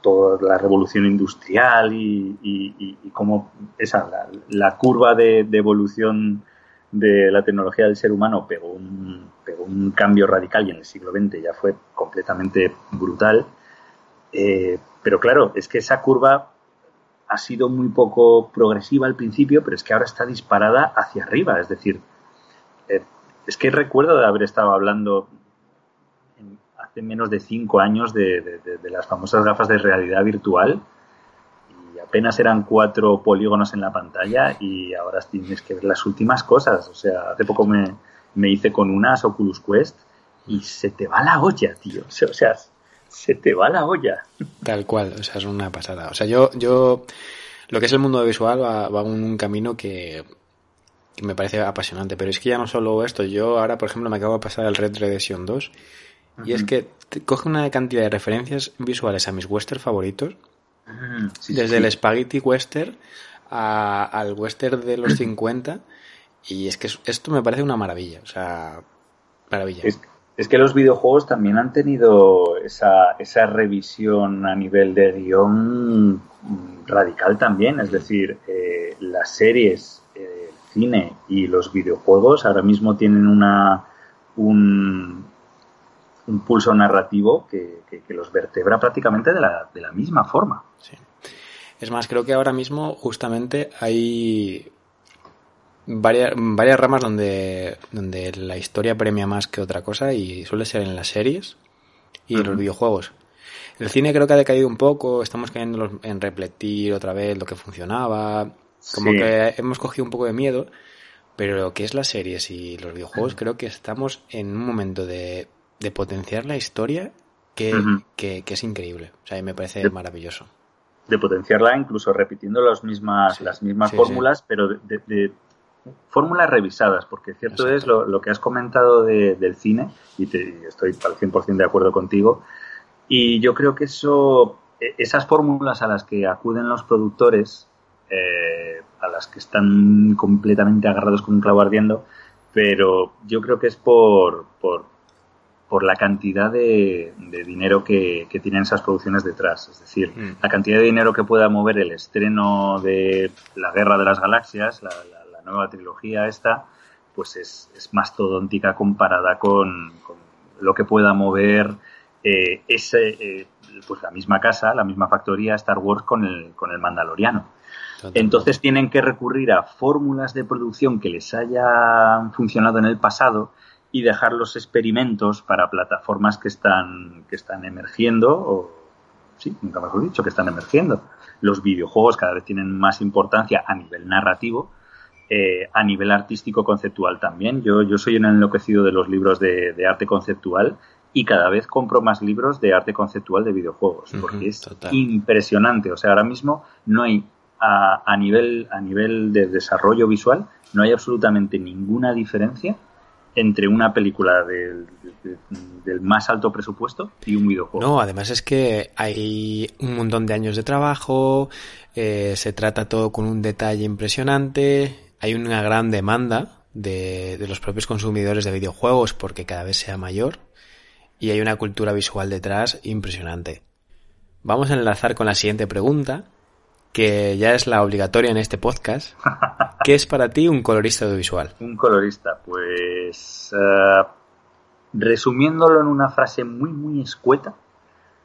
toda la revolución industrial y, y, cómo esa, la, curva de, evolución de la tecnología del ser humano pegó un, pegó un cambio radical y en el siglo XX ya fue completamente brutal. Eh, pero claro, es que esa curva ha sido muy poco progresiva al principio, pero es que ahora está disparada hacia arriba. Es decir, eh, es que recuerdo de haber estado hablando hace menos de cinco años de, las famosas gafas de realidad virtual y apenas eran cuatro polígonos en la pantalla y ahora tienes que ver las últimas cosas. O sea, hace poco me, me hice con unas Oculus Quest y se te va la olla, tío. O sea, se te va la olla. Tal cual, o sea, es una pasada. O sea, yo, yo, lo que es el mundo visual va, va en un camino que, me parece apasionante, pero es que ya no solo esto, yo ahora, por ejemplo, me acabo de pasar el Red Redemption 2 y es que coge una cantidad de referencias visuales a mis western favoritos, desde el spaghetti western al western de los <clears throat> 50 y es que esto me parece una maravilla, o sea, maravilla. Es que los videojuegos también han tenido esa, revisión a nivel de guion radical también. Es decir, eh, las series, eh, el cine y los videojuegos ahora mismo tienen un, pulso narrativo que, que, los vertebra prácticamente de la, de la misma forma. Sí. Es más, creo que ahora mismo justamente hay varias, varias ramas donde, donde la historia premia más que otra cosa y suele ser en las series y en los videojuegos. El cine creo que ha decaído un poco, estamos cayendo en repetir otra vez lo que funcionaba, como que hemos cogido un poco de miedo, pero lo que es las series y los videojuegos creo que estamos en un momento de, de potenciar la historia que, que, es increíble, o sea, me parece maravilloso. De potenciarla incluso repitiendo las mismas, las mismas fórmulas, pero de fórmulas revisadas, porque cierto es lo, que has comentado del cine, y, te, estoy al 100% de acuerdo contigo, y yo creo que eso, e, esas fórmulas a las que acuden los productores, eh, a las que están completamente agarrados con un clavo ardiendo, pero yo creo que es por, por, por la cantidad de, dinero que, tienen esas producciones detrás. Es decir, mm. la cantidad de dinero que pueda mover el estreno de La Guerra de las Galaxias, la nueva trilogía esta, pues es, es mastodóntica comparada con, lo que pueda mover eh, ese, eh, pues la misma casa, la misma factoría Star Wars con el, con el Mandaloriano. Entonces tienen que recurrir a fórmulas de producción que les hayan funcionado en el pasado y dejar los experimentos para plataformas que están, que están emergiendo, o sí, nunca mejor dicho, que están emergiendo. Los videojuegos cada vez tienen más importancia a nivel narrativo, eh, a nivel artístico conceptual también. Yo, yo soy un enloquecido de los libros de, arte conceptual y cada vez compro más libros de arte conceptual de videojuegos, porque es impresionante. O sea, ahora mismo no hay, a, nivel, a nivel de desarrollo visual, no hay absolutamente ninguna diferencia entre una película del, más alto presupuesto y un videojuego. No, además es que hay un montón de años de trabajo, eh, se trata todo con un detalle impresionante, hay una gran demanda de, los propios consumidores de videojuegos porque cada vez sea mayor y hay una cultura visual detrás impresionante. Vamos a enlazar con la siguiente pregunta, que ya es la obligatoria en este podcast. <laughs> ¿Qué es para ti un colorista audiovisual? Un colorista, pues eh, resumiéndolo en una frase muy muy escueta,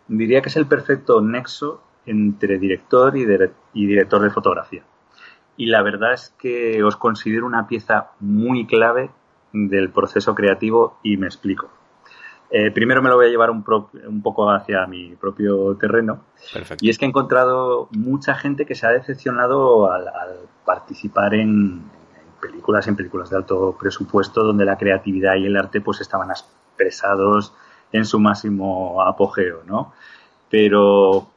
diría que es el perfecto nexo entre director y director de fotografía y la verdad es que os considero una pieza muy clave del proceso creativo y me explico. Eh, primero me lo voy a llevar un, poco hacia mi propio terreno. Y es que he encontrado mucha gente que se ha decepcionado al, participar en, películas, en películas de alto presupuesto, donde la creatividad y el arte pues estaban expresados en su máximo apogeo, ¿no? Pero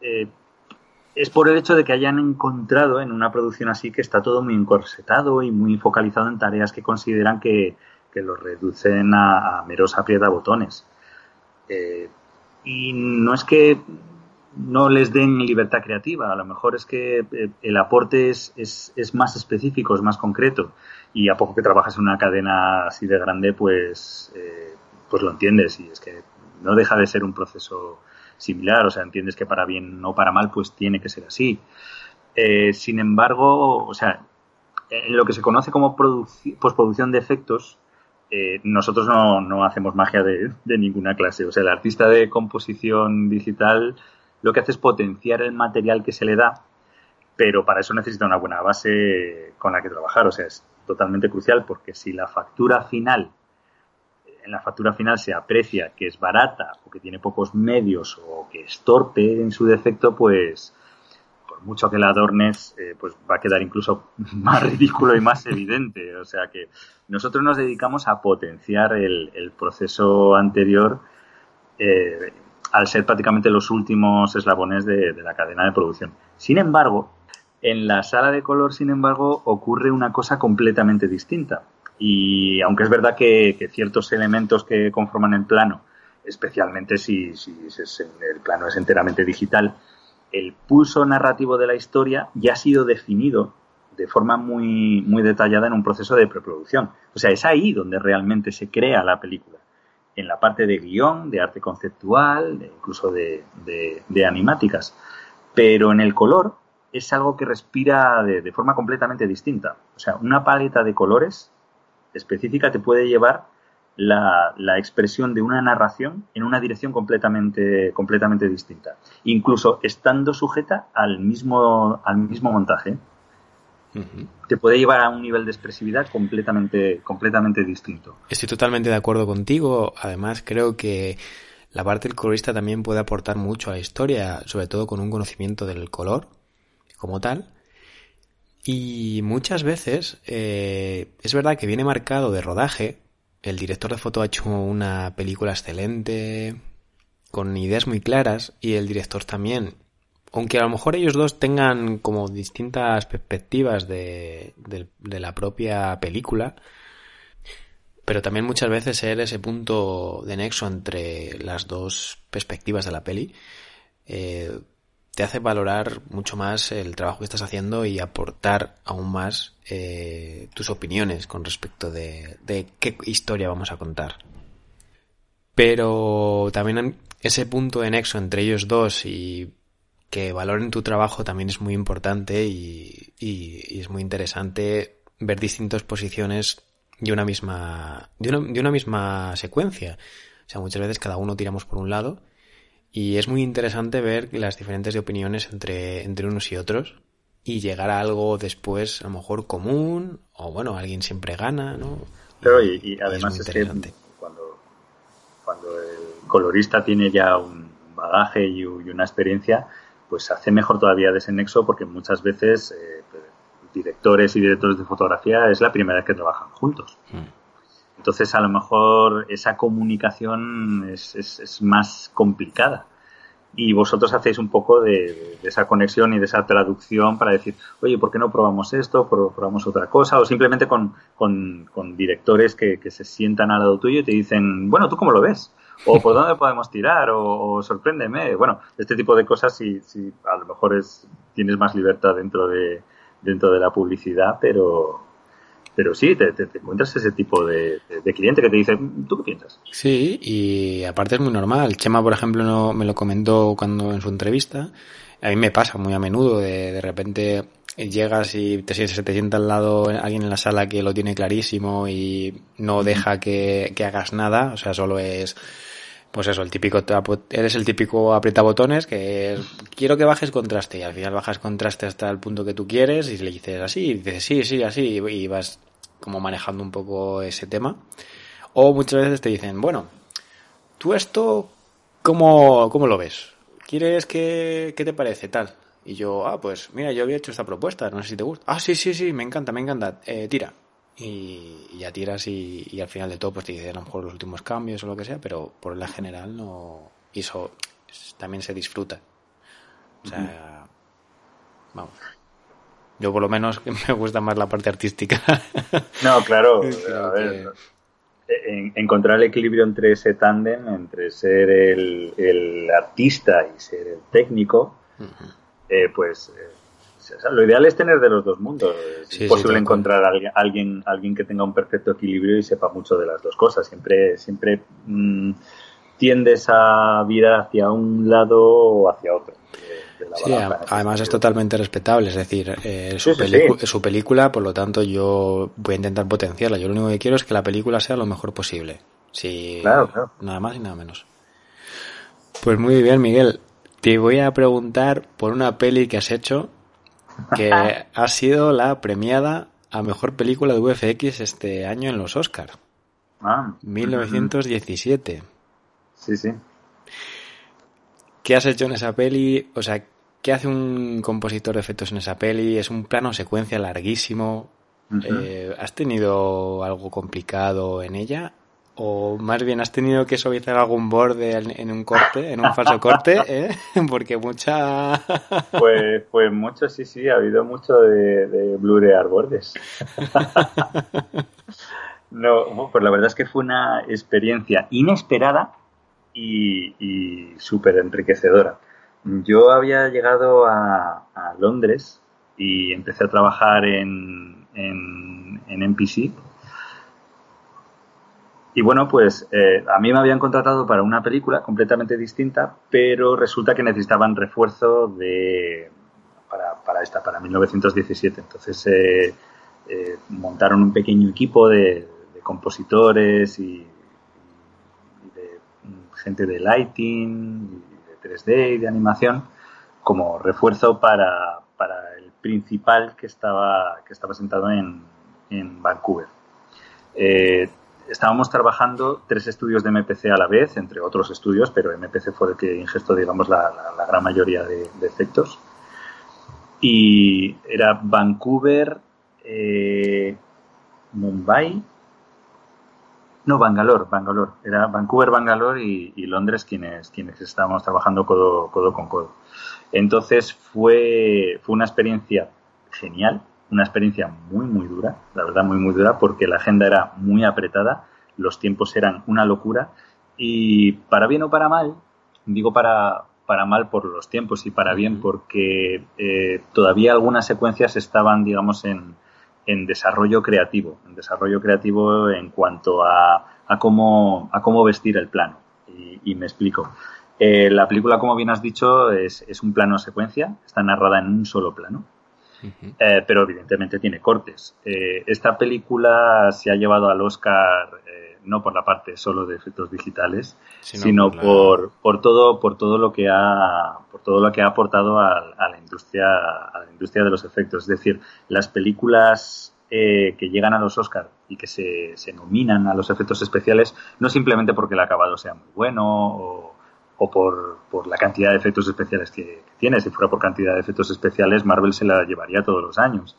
eh, es por el hecho de que hayan encontrado en una producción así que está todo muy encorsetado y muy focalizado en tareas que consideran que, que los reducen a, a meros botones. Eh, y no es que no les den libertad creativa, a lo mejor es que eh, el aporte es, es, es, más específico, es más concreto. Y a poco que trabajas en una cadena así de grande, pues, eh, pues lo entiendes. Y es que no deja de ser un proceso similar, o sea, entiendes que para bien o para mal, pues tiene que ser así. Eh, sin embargo, o sea, en lo que se conoce como postproducción de efectos, eh, nosotros no, no, hacemos magia de, de, ninguna clase. O sea, el artista de composición digital lo que hace es potenciar el material que se le da, pero para eso necesita una buena base con la que trabajar. O sea, es totalmente crucial porque si la factura final, en la factura final se aprecia que es barata o que tiene pocos medios o que es torpe en su defecto, pues por mucho que la adornes, eh, pues va a quedar incluso <laughs> más ridículo y más evidente. O sea que nosotros nos dedicamos a potenciar el, proceso anterior eh, al ser prácticamente los últimos eslabones de, de la cadena de producción. Sin embargo, en la sala de color, sin embargo, ocurre una cosa completamente distinta. Y aunque es verdad que, ciertos elementos que conforman el plano, especialmente si, el plano es enteramente digital, el pulso narrativo de la historia ya ha sido definido de forma muy, muy detallada en un proceso de preproducción. O sea, es ahí donde realmente se crea la película. En la parte de guion, de arte conceptual, incluso de, de animáticas. Pero en el color, es algo que respira de, forma completamente distinta. O sea, una paleta de colores específica te puede llevar la, expresión de una narración en una dirección completamente, completamente distinta. Incluso estando sujeta al mismo, al mismo montaje. Te puede llevar a un nivel de expresividad completamente, completamente distinto. Estoy totalmente de acuerdo contigo. Además, creo que la parte del colorista también puede aportar mucho a la historia, sobre todo con un conocimiento del color como tal. Y muchas veces eh, es verdad que viene marcado de rodaje. El director de foto ha hecho una película excelente, con ideas muy claras, y el director también. Aunque a lo mejor ellos dos tengan como distintas perspectivas de, de la propia película, pero también muchas veces ser ese punto de nexo entre las dos perspectivas de la peli eh, te hace valorar mucho más el trabajo que estás haciendo y aportar aún más eh, tus opiniones con respecto de, qué historia vamos a contar. Pero también ese punto de nexo entre ellos dos y que valoren tu trabajo también es muy importante y, es muy interesante ver distintas posiciones de una misma de una, de una misma secuencia. O sea, muchas veces cada uno tiramos por un lado y es muy interesante ver las diferentes opiniones entre, entre unos y otros y llegar a algo después, a lo mejor común, o bueno, alguien siempre gana, ¿no? Pero y, además es, que cuando, cuando el colorista tiene ya un bagaje y, una experiencia, pues hace mejor todavía de ese nexo porque muchas veces eh, pues, directores y directores de fotografía es la primera vez que trabajan juntos. Mm. Entonces, a lo mejor esa comunicación es, es, más complicada. Y vosotros hacéis un poco de, esa conexión y de esa traducción para decir, oye, ¿por qué no probamos esto? ¿Probamos otra cosa? O simplemente con, con, directores que, que, se sientan al lado tuyo y te dicen, bueno, ¿tú cómo lo ves? O ¿por dónde podemos tirar? O, sorpréndeme. Bueno, este tipo de cosas si, si a lo mejor es, tienes más libertad dentro de, dentro de la publicidad, pero, pero sí, te, encuentras ese tipo de, cliente que te dice, ¿tú qué piensas? Sí, y aparte es muy normal. Chema, por ejemplo, no, me lo comentó cuando en su entrevista. A mí me pasa muy a menudo, de, de repente llegas y te, se te sienta al lado alguien en la sala que lo tiene clarísimo y no deja que, que hagas nada, o sea, solo es pues eso, el típico, eres el típico aprieta botones que es, quiero que bajes contraste y al final bajas contraste hasta el punto que tú quieres y le dices así y dices sí, sí, así y vas como manejando un poco ese tema. O muchas veces te dicen, bueno, tú esto, ¿cómo, cómo lo ves? ¿Quieres que, qué te parece tal? Y yo, ah, pues mira, yo había hecho esta propuesta, no sé si te gusta. Ah, sí, sí, sí, me encanta, me encanta. Eh, tira y, ya tiras y, al final de todo pues te dicen a lo mejor los últimos cambios o lo que sea, pero por la general no... Y eso también se disfruta. O sea, vamos. Yo por lo menos <laughs> me gusta más la parte artística. <laughs> No, claro. a ver, encontrar el equilibrio entre ese tándem, entre ser el, artista y ser el técnico, eh, pues eh, lo ideal es tener de los dos mundos. Es posible encontrar a alguien, alguien, que tenga un perfecto equilibrio y sepa mucho de las dos cosas. Siempre, siempre mm, tiendes a virar hacia un lado o hacia otro. Sí, además es totalmente respetable, es decir, eh, su, su, película, por lo tanto yo voy a intentar potenciarla. Yo lo único que quiero es que la película sea lo mejor posible. Sí, claro, Nada más y nada menos. Pues muy bien, Miguel. Te voy a preguntar por una peli que has hecho que <laughs> ha sido la premiada a mejor película de VFX este año en los Oscars. Ah. 1917. Sí, sí. ¿Qué has hecho en esa peli? O sea, ¿qué hace un compositor de efectos en esa peli? Es un plano secuencia larguísimo. Eh, ¿Has tenido algo complicado en ella? ¿O más bien has tenido que suavizar algún borde en un corte, en un falso corte? <laughs> ¿eh? <laughs> Porque mucha... <laughs> pues, pues mucho, sí, sí, ha habido mucho de, de blurear bordes. no, pues la verdad es que fue una experiencia inesperada y, súper enriquecedora. Yo había llegado a, Londres y empecé a trabajar en, en. Y bueno, pues eh, a mí me habían contratado para una película completamente distinta, pero resulta que necesitaban refuerzo de, para, para esta, para 1917. Entonces eh, eh, montaron un pequeño equipo de, de compositores y gente de lighting, de 3D y de animación, como refuerzo para, para el principal que estaba, que estaba sentado en, en Vancouver. Eh, estábamos trabajando tres estudios de MPC a la vez, entre otros estudios, pero MPC fue el que ingestó, digamos, la, la, gran mayoría de, efectos. Y era Vancouver, eh, Mumbai no, Bangalore, Bangalore. Era Vancouver, Bangalore y, Londres quienes, quienes estábamos trabajando codo, codo con codo. Entonces fue, fue una experiencia genial, una experiencia muy, muy dura, la verdad muy, muy dura, porque la agenda era muy apretada, los tiempos eran una locura y para bien o para mal, digo para, para mal por los tiempos y para bien porque eh, todavía algunas secuencias estaban, digamos, en, en desarrollo creativo, en desarrollo creativo en cuanto a, a, cómo, a cómo vestir el plano. Y, me explico. Eh, la película, como bien has dicho, es, es, un plano secuencia, está narrada en un solo plano, eh, pero evidentemente tiene cortes. Eh, esta película se ha llevado al Oscar no por la parte solo de efectos digitales, sino, por, por, todo por todo lo que ha por todo lo que ha aportado a, la industria a la industria de los efectos. Es decir, las películas eh, que llegan a los Oscars y que se, se, nominan a los efectos especiales no simplemente porque el acabado sea muy bueno o, o por, por, la cantidad de efectos especiales que, tiene. Si fuera por cantidad de efectos especiales, Marvel se la llevaría todos los años.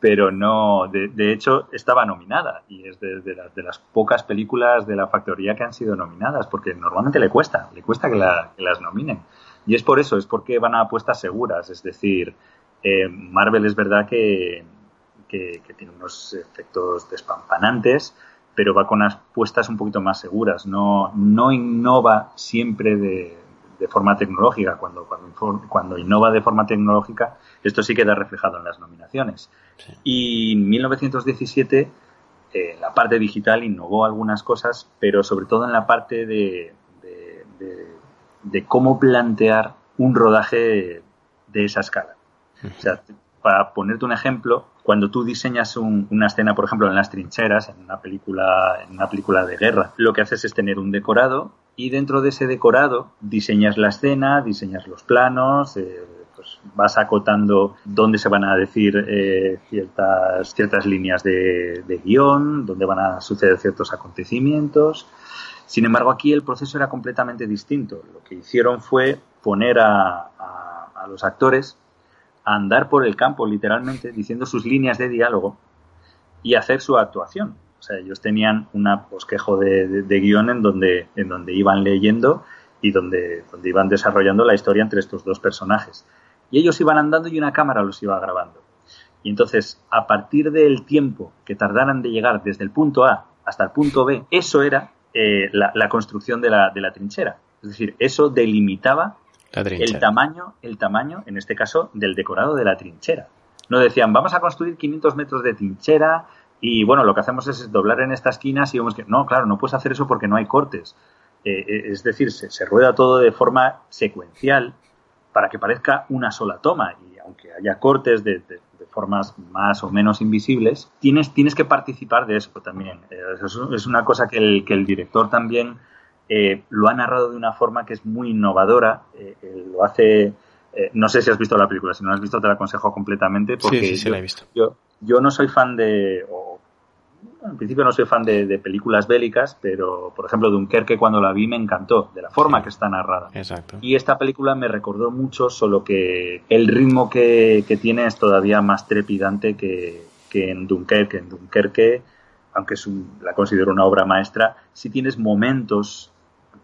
Pero no, de, de, hecho, estaba nominada y es de, de, de, las pocas películas de la factoría que han sido nominadas, porque normalmente le cuesta, le cuesta que, la, que las nominen. Y es por eso, es porque van a apuestas seguras. Es decir, eh, Marvel es verdad que, que, que tiene unos efectos despampanantes, pero va con apuestas un poquito más seguras. No, no innova siempre de, de forma tecnológica. Cuando, cuando, cuando, innova de forma tecnológica, esto sí queda reflejado en las nominaciones. Sí. Y en 1917, eh, la parte digital innovó algunas cosas, pero sobre todo en la parte de, de, de, de cómo plantear un rodaje de esa escala. O sea, para ponerte un ejemplo, cuando tú diseñas un, una escena, por ejemplo, en las trincheras, en una película, en una película de guerra, lo que haces es tener un decorado y dentro de ese decorado diseñas la escena, diseñas los planos, eh, pues vas acotando dónde se van a decir eh, ciertas, ciertas líneas de, de guion, dónde van a suceder ciertos acontecimientos. Sin embargo, aquí el proceso era completamente distinto. Lo que hicieron fue poner a, a, a los actores andar por el campo, literalmente, diciendo sus líneas de diálogo y hacer su actuación. O sea, ellos tenían un bosquejo de, de, de, guion en donde, en donde iban leyendo y donde, donde iban desarrollando la historia entre estos dos personajes. Y ellos iban andando y una cámara los iba grabando. Y entonces, a partir del tiempo que tardaran de llegar desde el punto A hasta el punto B, eso era eh, la, la, construcción de la, de la trinchera. Es decir, eso delimitaba el tamaño, el tamaño, en este caso, del decorado de la trinchera. No decían, vamos a construir 500 metros de trinchera y bueno, lo que hacemos es doblar en esta esquina y vemos que no, claro, no puedes hacer eso porque no hay cortes. es decir, se, rueda todo de forma secuencial para que parezca una sola toma y aunque haya cortes de, formas más o menos invisibles, tienes, tienes que participar de eso también. es una cosa que el, que el director también lo ha narrado de una forma que es muy innovadora, lo hace eh, no sé si has visto la película, si no la has visto te la aconsejo completamente porque sí, sí, la he visto. Yo, yo no soy fan de, o, en principio no soy fan de, películas bélicas, pero por ejemplo Dunkerque cuando la vi me encantó, de la forma que está narrada. Exacto. Y esta película me recordó mucho, solo que el ritmo que, tiene es todavía más trepidante que, en Dunkerque. En Dunkerque, aunque es la considero una obra maestra, sí tienes momentos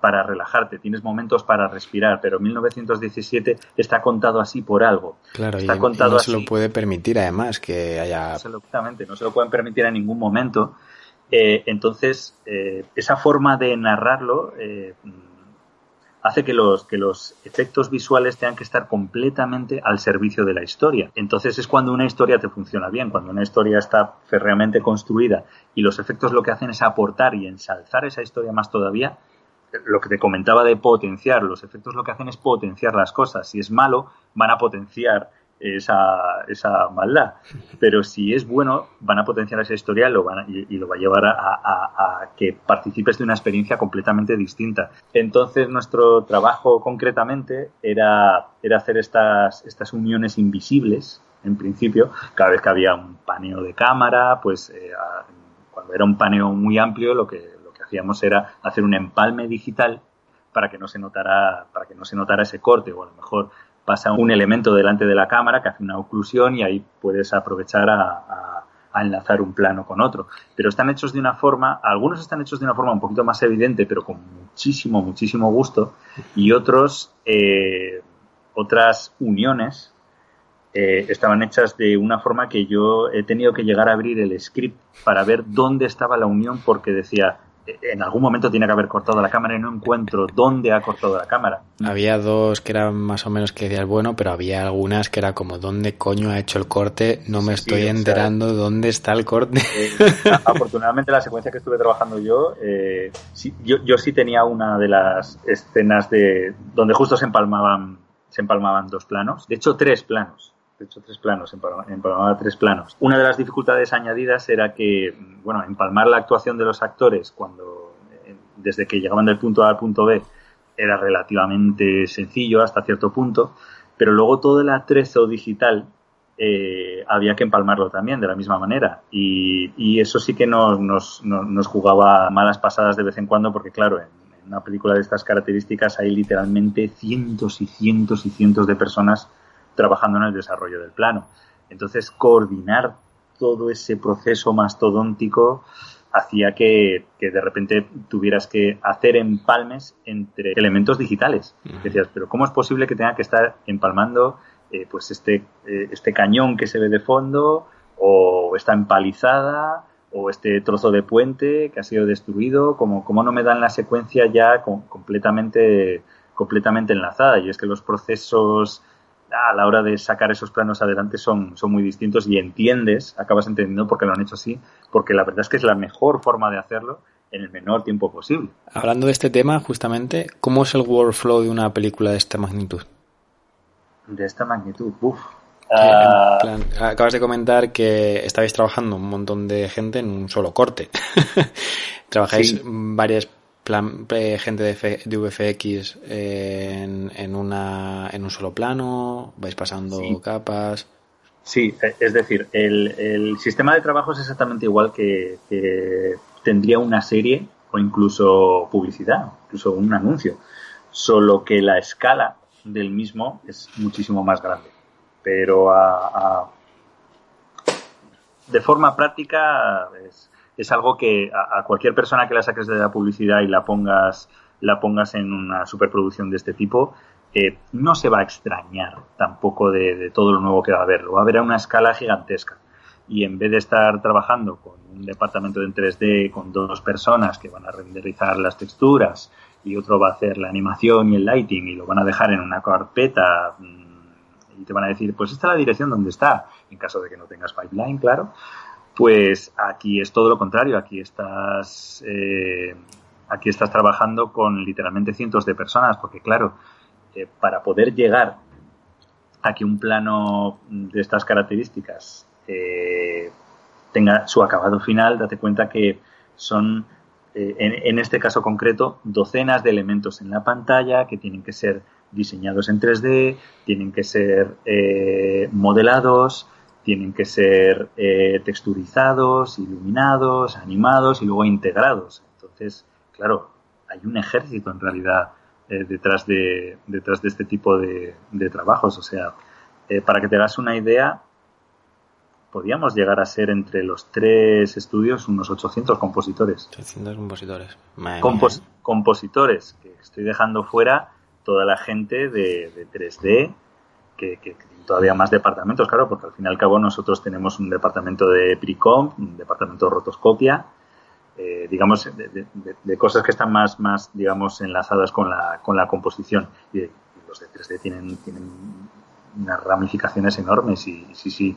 para relajarte, tienes momentos para respirar, pero 1917 está contado así por algo. Claro, está y, contado no se lo puede permitir además que haya... Absolutamente, no se lo pueden permitir en ningún momento. Eh, entonces, eh, esa forma de narrarlo eh, hace que los, que los efectos visuales tengan que estar completamente al servicio de la historia. Entonces es cuando una historia te funciona bien, cuando una historia está férreamente construida y los efectos lo que hacen es aportar y ensalzar esa historia más todavía, lo que te comentaba de potenciar, los efectos lo que hacen es potenciar las cosas. Si es malo, van a potenciar esa, esa maldad. Pero si es bueno, van a potenciar esa historia lo, van y, lo va a llevar a, que participes de una experiencia completamente distinta. Entonces, nuestro trabajo concretamente era, era hacer estas, estas uniones invisibles, en principio, cada vez que había un paneo de cámara, pues eh, cuando era un paneo muy amplio, lo que hacíamos era hacer un empalme digital para que no se notara, para que no se notara ese corte, o a lo mejor pasa un elemento delante de la cámara que hace una oclusión y ahí puedes aprovechar a, enlazar un plano con otro. Pero están hechos de una forma, algunos están hechos de una forma un poquito más evidente, pero con muchísimo, muchísimo gusto, y otros, eh, otras uniones eh, estaban hechas de una forma que yo he tenido que llegar a abrir el script para ver dónde estaba la unión porque decía, en algún momento tiene que haber cortado la cámara y no encuentro dónde ha cortado la cámara. Había dos que eran más o menos que decías bueno, pero había algunas que era como dónde coño ha hecho el corte, no me estoy enterando dónde está el corte. Eh, afortunadamente la secuencia que estuve trabajando yo, eh, yo, yo sí tenía una de las escenas de donde justo se empalmaban, se empalmaban dos planos, de hecho tres planos de hecho tres planos, empalmaba tres planos. Una de las dificultades añadidas era que, bueno, empalmar la actuación de los actores cuando, eh, desde que llegaban del punto A al punto B, era relativamente sencillo hasta cierto punto, pero luego todo el atrezo digital eh, había que empalmarlo también de la misma manera. Y, eso sí que nos, nos, nos, jugaba malas pasadas de vez en cuando, porque claro, en una película de estas características hay literalmente cientos y cientos y cientos de personas trabajando en el desarrollo del plano. Entonces, coordinar todo ese proceso mastodóntico hacía que, de repente tuvieras que hacer empalmes entre elementos digitales. Decías, pero ¿cómo es posible que tenga que estar empalmando eh, pues este, eh, este cañón que se ve de fondo o esta empalizada o este trozo de puente que ha sido destruido? ¿Cómo, cómo no me dan la secuencia ya completamente, completamente enlazada? Y es que los procesos a la hora de sacar esos planos adelante son, son muy distintos y entiendes, acabas entendiendo por qué lo han hecho así, porque la verdad es que es la mejor forma de hacerlo en el menor tiempo posible. Hablando de este tema, justamente, ¿cómo es el workflow de una película de esta magnitud? De esta magnitud, uff. Ah, acabas de comentar que estabais trabajando un montón de gente en un solo corte. <laughs> Trabajáis varias plan, gente de, de VFX en, en, una, en un solo plano, vais pasando capas. Sí, e, es decir, el, el, sistema de trabajo es exactamente igual que, tendría una serie o incluso publicidad, incluso un anuncio, solo que la escala del mismo es muchísimo más grande. Pero a, de forma práctica es, es algo que a, cualquier persona que la saques de la publicidad y la pongas, la pongas en una superproducción de este tipo, eh, no se va a extrañar tampoco de, todo lo nuevo que va a haber. Lo va a ver a una escala gigantesca. Y en vez de estar trabajando con un departamento en 3D con dos personas que van a renderizar las texturas y otro va a hacer la animación y el lighting y lo van a dejar en una carpeta mm, y te van a decir, pues esta es la dirección donde está, en caso de que no tengas pipeline, claro, pues aquí es todo lo contrario, aquí estás, eh, aquí estás trabajando con literalmente cientos de personas, porque claro, eh, para poder llegar a que un plano de estas características eh, tenga su acabado final, date cuenta que son, eh, en, este caso concreto, docenas de elementos en la pantalla que tienen que ser diseñados en 3D, tienen que ser modelados, tienen que ser texturizados, iluminados, animados y luego integrados. Entonces, claro, hay un ejército en realidad eh, detrás, de, detrás de este tipo de, trabajos. O sea, eh, para que te hagas una idea, podríamos llegar a ser entre los tres estudios unos 800 compositores. 800 compositores. Compositores, que estoy dejando fuera toda la gente de, 3D, que, que, todavía más departamentos, claro, porque al fin y al cabo nosotros tenemos un departamento de PRICOM, un departamento de rotoscopia, eh, digamos, de, cosas que están más, más, digamos, enlazadas con la, con la composición. Y, los de 3D tienen, tienen unas ramificaciones enormes y, sí, sí,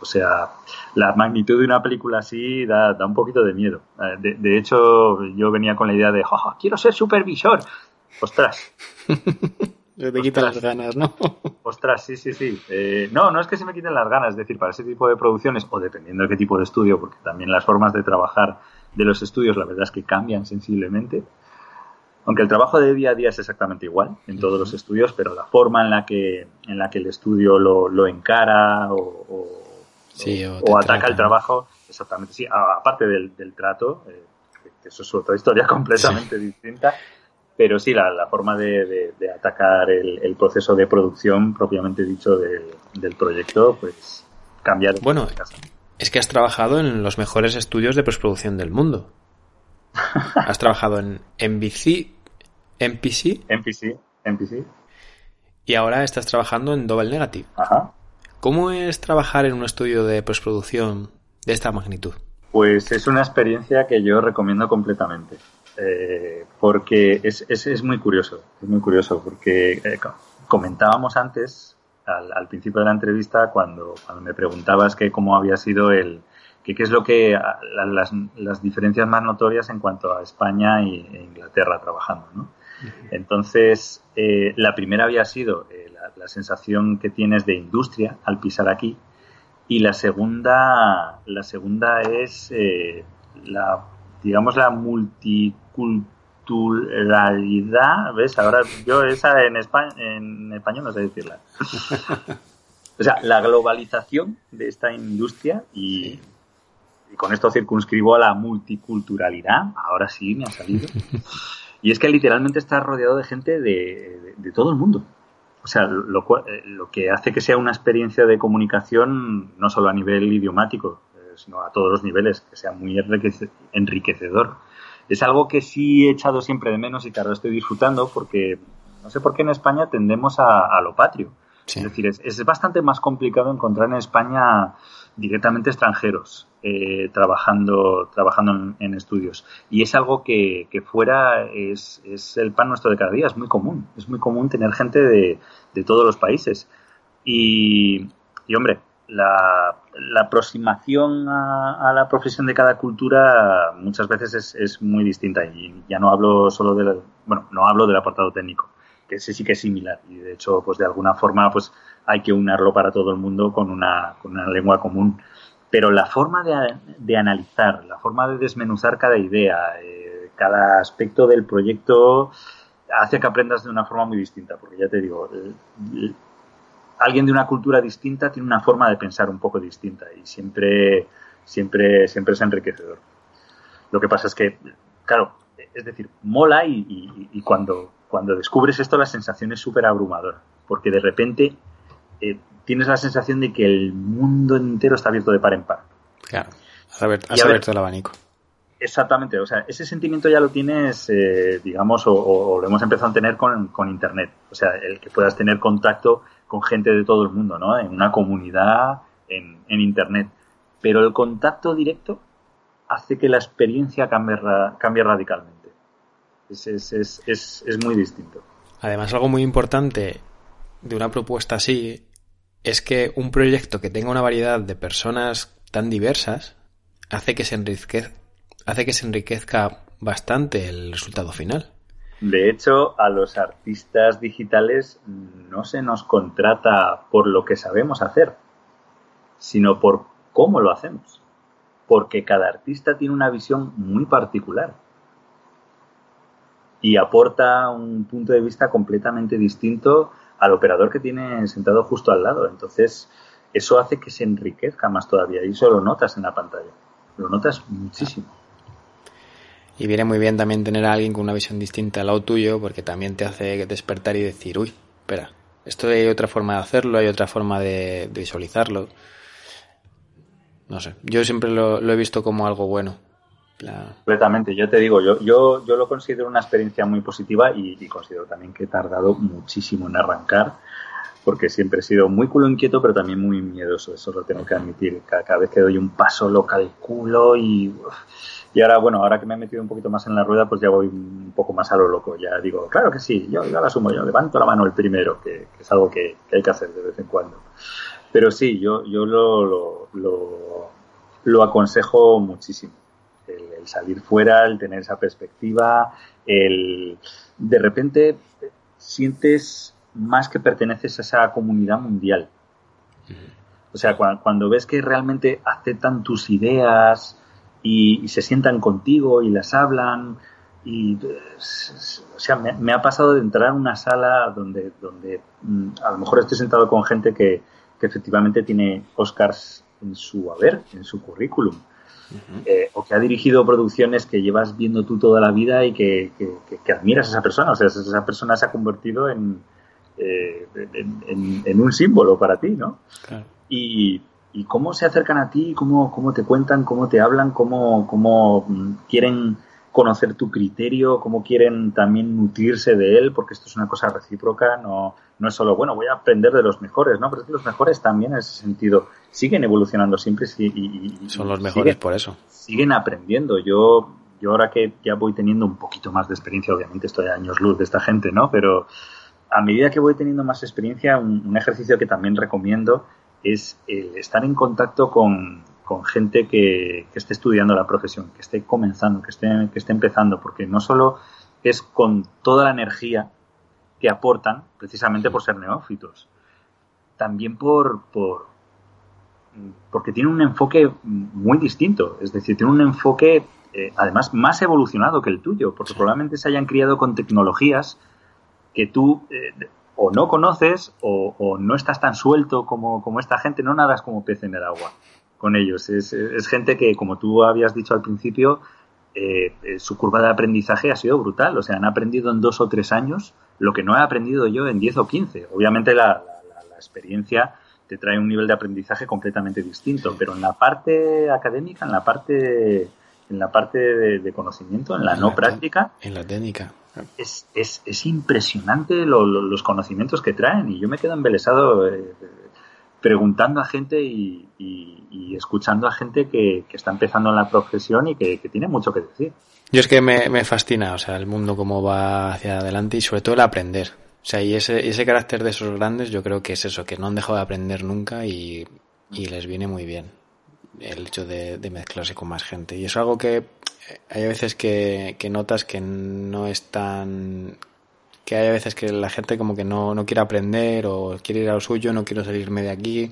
o sea, la magnitud de una película así da, da un poquito de miedo. Eh, de, hecho, yo venía con la idea de, oh, quiero ser supervisor. Ostras. <laughs> te quitan las ganas, ¿no? <laughs> Ostras, sí, sí, sí. Eh, no, no es que se me quiten las ganas, es decir, para ese tipo de producciones, o dependiendo de qué tipo de estudio, porque también las formas de trabajar de los estudios, la verdad es que cambian sensiblemente. Aunque el trabajo de día a día es exactamente igual en todos los estudios, pero la forma en la que, en la que el estudio lo, lo encara o, o, ataca el trabajo, exactamente, sí, aparte del, del trato, eh, que eso es otra historia <laughs> completamente distinta, pero sí, la, la forma de, de, atacar el, el, proceso de producción propiamente dicho del, del proyecto, pues cambiar. Bueno, es que has trabajado en los mejores estudios de postproducción del mundo. <laughs> has trabajado en MVC, MPC. MPC, MPC. Y ahora estás trabajando en Double Negative. Ajá. ¿Cómo es trabajar en un estudio de postproducción de esta magnitud? Pues es una experiencia que yo recomiendo completamente. Eh, porque es, es, es, muy curioso, es muy curioso, porque eh, comentábamos antes al, principio de la entrevista cuando, cuando me preguntabas que cómo había sido el, que qué es lo que las, las, diferencias más notorias en cuanto a España y, e Inglaterra trabajando, ¿no? Entonces, eh, la primera había sido eh, la, sensación que tienes de industria al pisar aquí y la segunda, la segunda es eh, la, digamos, la multiculturalidad culturalidad, ¿ves? Ahora yo esa en, España, en español no sé decirla. <laughs> o sea, la globalización de esta industria y, con esto circunscribo a la multiculturalidad, ahora sí me ha salido. <laughs> Y es que literalmente estás rodeado de gente de, todo el mundo. O sea, lo, eh, lo, que hace que sea una experiencia de comunicación no solo a nivel idiomático, eh, sino a todos los niveles, que sea muy enriquecedor es algo que sí he echado siempre de menos y que ahora estoy disfrutando porque no sé por qué en España tendemos a, lo patrio. Es decir, es, bastante más complicado encontrar en España directamente extranjeros eh, trabajando, trabajando en, estudios. Y es algo que, fuera es, el pan nuestro de cada día, es muy común. Es muy común tener gente de, todos los países. Y, y hombre, la, aproximación a, la profesión de cada cultura muchas veces es, es, muy distinta. Y ya no hablo solo del bueno no hablo del apartado técnico que ese sí que es similar. Y de hecho pues de alguna forma pues hay que unirlo para todo el mundo con una, con una lengua común. Pero la forma de, de, analizar la forma de desmenuzar cada idea eh, cada aspecto del proyecto hace que aprendas de una forma muy distinta. Porque ya te digo alguien de una cultura distinta tiene una forma de pensar un poco distinta y siempre, siempre, siempre es enriquecedor. Lo que pasa es que, claro, es decir, mola y, cuando, cuando descubres esto la sensación es súper abrumadora, porque de repente eh, tienes la sensación de que el mundo entero está abierto de par en par. Claro, has abierto, el abanico. Exactamente, o sea, ese sentimiento ya lo tienes, eh, digamos, o, lo hemos empezado a tener con, con Internet. O sea, el que puedas tener contacto con gente de todo el mundo, ¿no? En una comunidad, en, Internet. Pero el contacto directo hace que la experiencia cambie, cambie radicalmente. Es, es, es, es, muy distinto. Además, algo muy importante de una propuesta así es que un proyecto que tenga una variedad de personas tan diversas hace que se enriquezca, hace que se enriquezca bastante el resultado final. De hecho, a los artistas digitales no se nos contrata por lo que sabemos hacer, sino por cómo lo hacemos. Porque cada artista tiene una visión muy particular y aporta un punto de vista completamente distinto al operador que tiene sentado justo al lado. Entonces, eso hace que se enriquezca más todavía y eso lo notas en la pantalla. Lo notas muchísimo. Y viene muy bien también tener a alguien con una visión distinta al lado tuyo porque también te hace despertar y decir, uy, espera, esto hay otra forma de hacerlo, hay otra forma de, visualizarlo. No sé, yo siempre lo, he visto como algo bueno. Completamente, yo te digo, yo, yo, yo lo considero una experiencia muy positiva y, y considero también que he tardado muchísimo en arrancar porque siempre he sido muy culo inquieto, pero también muy miedoso, eso lo tengo que admitir. Cada, vez que doy un paso lo calculo y... Y ahora, bueno, ahora que me he metido un poquito más en la rueda, pues ya voy un poco más a lo loco. Ya digo, claro que sí, yo ya la asumo, yo levanto la mano el primero, que, es algo que, hay que hacer de vez en cuando. Pero sí, yo, yo lo, lo, lo, aconsejo muchísimo. El, el, salir fuera, el tener esa perspectiva, el de repente sientes más que perteneces a esa comunidad mundial. O sea, cuando, ves que realmente aceptan tus ideas y, se sientan contigo y las hablan, y o sea, me, ha pasado de entrar a una sala donde, donde mm, a lo mejor estoy sentado con gente que, efectivamente tiene Oscars en su haber, en su currículum. Eh, o que ha dirigido producciones que llevas viendo tú toda la vida y que, que admiras a esa persona. O sea, esa persona se ha convertido en, eh, en, un símbolo para ti, ¿no? Y, cómo se acercan a ti, cómo, cómo te cuentan, cómo te hablan, cómo, cómo mm, quieren conocer tu criterio, cómo quieren también nutrirse de él, porque esto es una cosa recíproca, no, no es solo, bueno, voy a aprender de los mejores, ¿no? Pero es que los mejores también en ese sentido siguen evolucionando siempre y, son los mejores por eso. Siguen aprendiendo. Yo, yo ahora que ya voy teniendo un poquito más de experiencia, obviamente estoy a años luz de esta gente, ¿no? Pero a medida que voy teniendo más experiencia, un, ejercicio que también recomiendo es estar en contacto con, gente que, esté estudiando la profesión, que esté comenzando, que esté, que esté empezando, porque no solo es con toda la energía que aportan, precisamente por ser neófitos, también por, por porque tiene un enfoque muy distinto, es decir, tiene un enfoque eh, además más evolucionado que el tuyo, porque probablemente se hayan criado con tecnologías que tú eh, o no conoces o, no estás tan suelto como, esta gente, no nadas como pez en el agua con ellos. Es, gente que, como tú habías dicho al principio, eh, eh, su curva de aprendizaje ha sido brutal. O sea, han aprendido en dos o tres años lo que no he aprendido yo en diez o quince. Obviamente la, experiencia te trae un nivel de aprendizaje completamente distinto, pero en la parte académica, en la parte en la parte de, conocimiento, en la no práctica. En la técnica es, es, es impresionante los conocimientos que traen y yo me quedo embelesado eh, preguntando a gente y, escuchando a gente que, está empezando en la profesión y que, tiene mucho que decir. Yo es que me, fascina, o sea, el mundo cómo va hacia adelante y sobre todo el aprender. O sea, y ese, ese carácter de esos grandes yo creo que es eso, que no han dejado de aprender nunca y, les viene muy bien el hecho de mezclarse con más gente. Y es algo que hay veces que, notas que no es tan que hay veces que la gente como que no, no quiere aprender o quiere ir a lo suyo, no quiero salirme de aquí.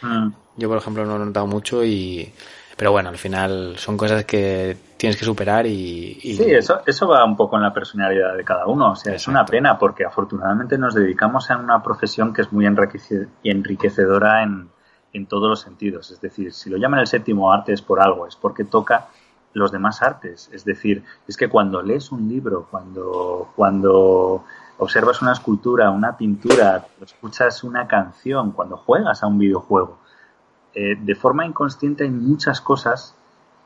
Mm. Yo, por ejemplo, no lo he notado mucho y... Pero bueno, al final son cosas que tienes que superar y... Sí, eso, eso va un poco en la personalidad de cada uno. O sea, es una pena porque afortunadamente nos dedicamos a una profesión que es muy enriquecedora en, en todos los sentidos. Es decir, si lo llaman el séptimo arte es por algo, es porque toca los demás artes. Es decir, es que cuando lees un libro, cuando, cuando observas una escultura, una pintura, escuchas una canción, cuando juegas a un videojuego, eh, de forma inconsciente hay muchas cosas